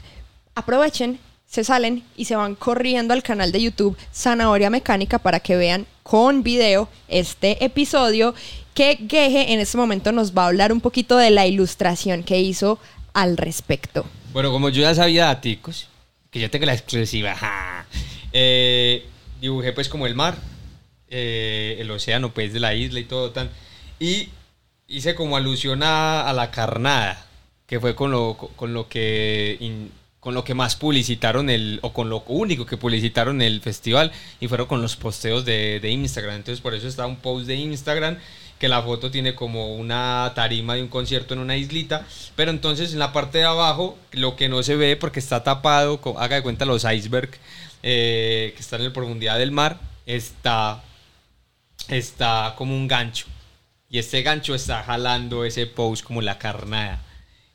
aprovechen, se salen y se van corriendo al canal de YouTube Zanahoria Mecánica para que vean con video este episodio que Geje en este momento nos va a hablar un poquito de la ilustración que hizo al respecto. Bueno, como yo ya sabía daticos, que yo tengo la exclusiva, ja, eh, dibujé pues como el mar, eh, el océano pues de la isla y todo tan, y hice como alusión a, a la carnada, que fue con lo, con lo que... in- con lo que más publicitaron el, o con lo único que publicitaron el festival, y fueron con los posteos de, de Instagram. Entonces, por eso está un post de Instagram que la foto tiene como una tarima de un concierto en una islita, pero entonces en la parte de abajo, lo que no se ve porque está tapado, haga de cuenta los icebergs eh, que están en la profundidad del mar, está, está como un gancho. Y este gancho está jalando ese post como la carnada.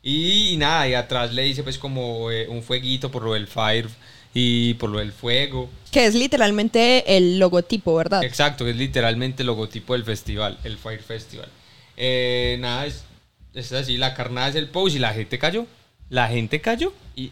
Y, y nada, y atrás le dice pues como eh, un fueguito por lo del fire y por lo del fuego. Que es literalmente el logotipo, ¿verdad? Exacto, que es literalmente el logotipo del festival, el Fire Festival. Eh, nada, es, es así, la carnada es el post y la gente cayó. La gente cayó y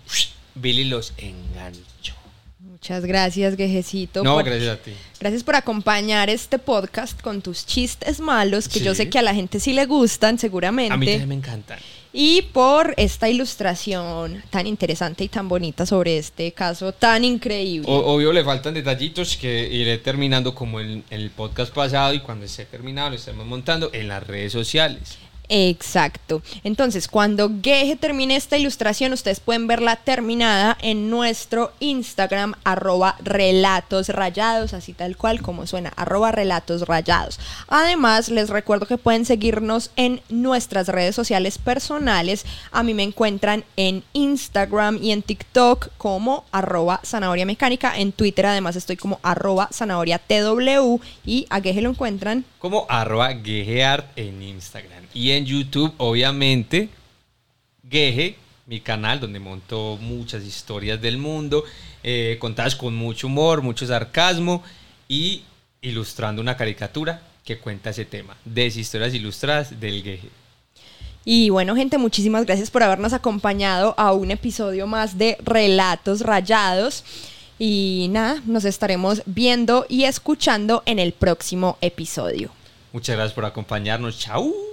Billy los enganchó. Muchas gracias, Gejecito. No, por- gracias a ti. Gracias por acompañar este podcast con tus chistes malos, que yo sé que a la gente sí le gustan, seguramente. A mí también me encantan. Y por esta ilustración tan interesante y tan bonita sobre este caso tan increíble. Obvio le faltan detallitos que iré terminando como el, el podcast pasado y cuando esté terminado lo estaremos montando en las redes sociales. Exacto. Entonces, cuando Geje termine esta ilustración, ustedes pueden verla terminada en nuestro Instagram, arroba relatos rayados, así tal cual como suena, arroba relatos rayados. Además, les recuerdo que pueden seguirnos en nuestras redes sociales personales. A mí me encuentran en Instagram y en TikTok como arroba zanahoria mecánica. En Twitter además estoy como arroba zanahoria TW y a Geje lo encuentran Como arroba Gejeart en Instagram. Y en YouTube, obviamente, Geje, mi canal donde monto muchas historias del mundo, eh, contadas con mucho humor, mucho sarcasmo y ilustrando una caricatura que cuenta ese tema. De historias ilustradas del Geje. Y bueno, gente, muchísimas gracias por habernos acompañado a un episodio más de Relatos Rayados. Y nada, nos estaremos viendo y escuchando en el próximo episodio. Muchas gracias por acompañarnos. Chau.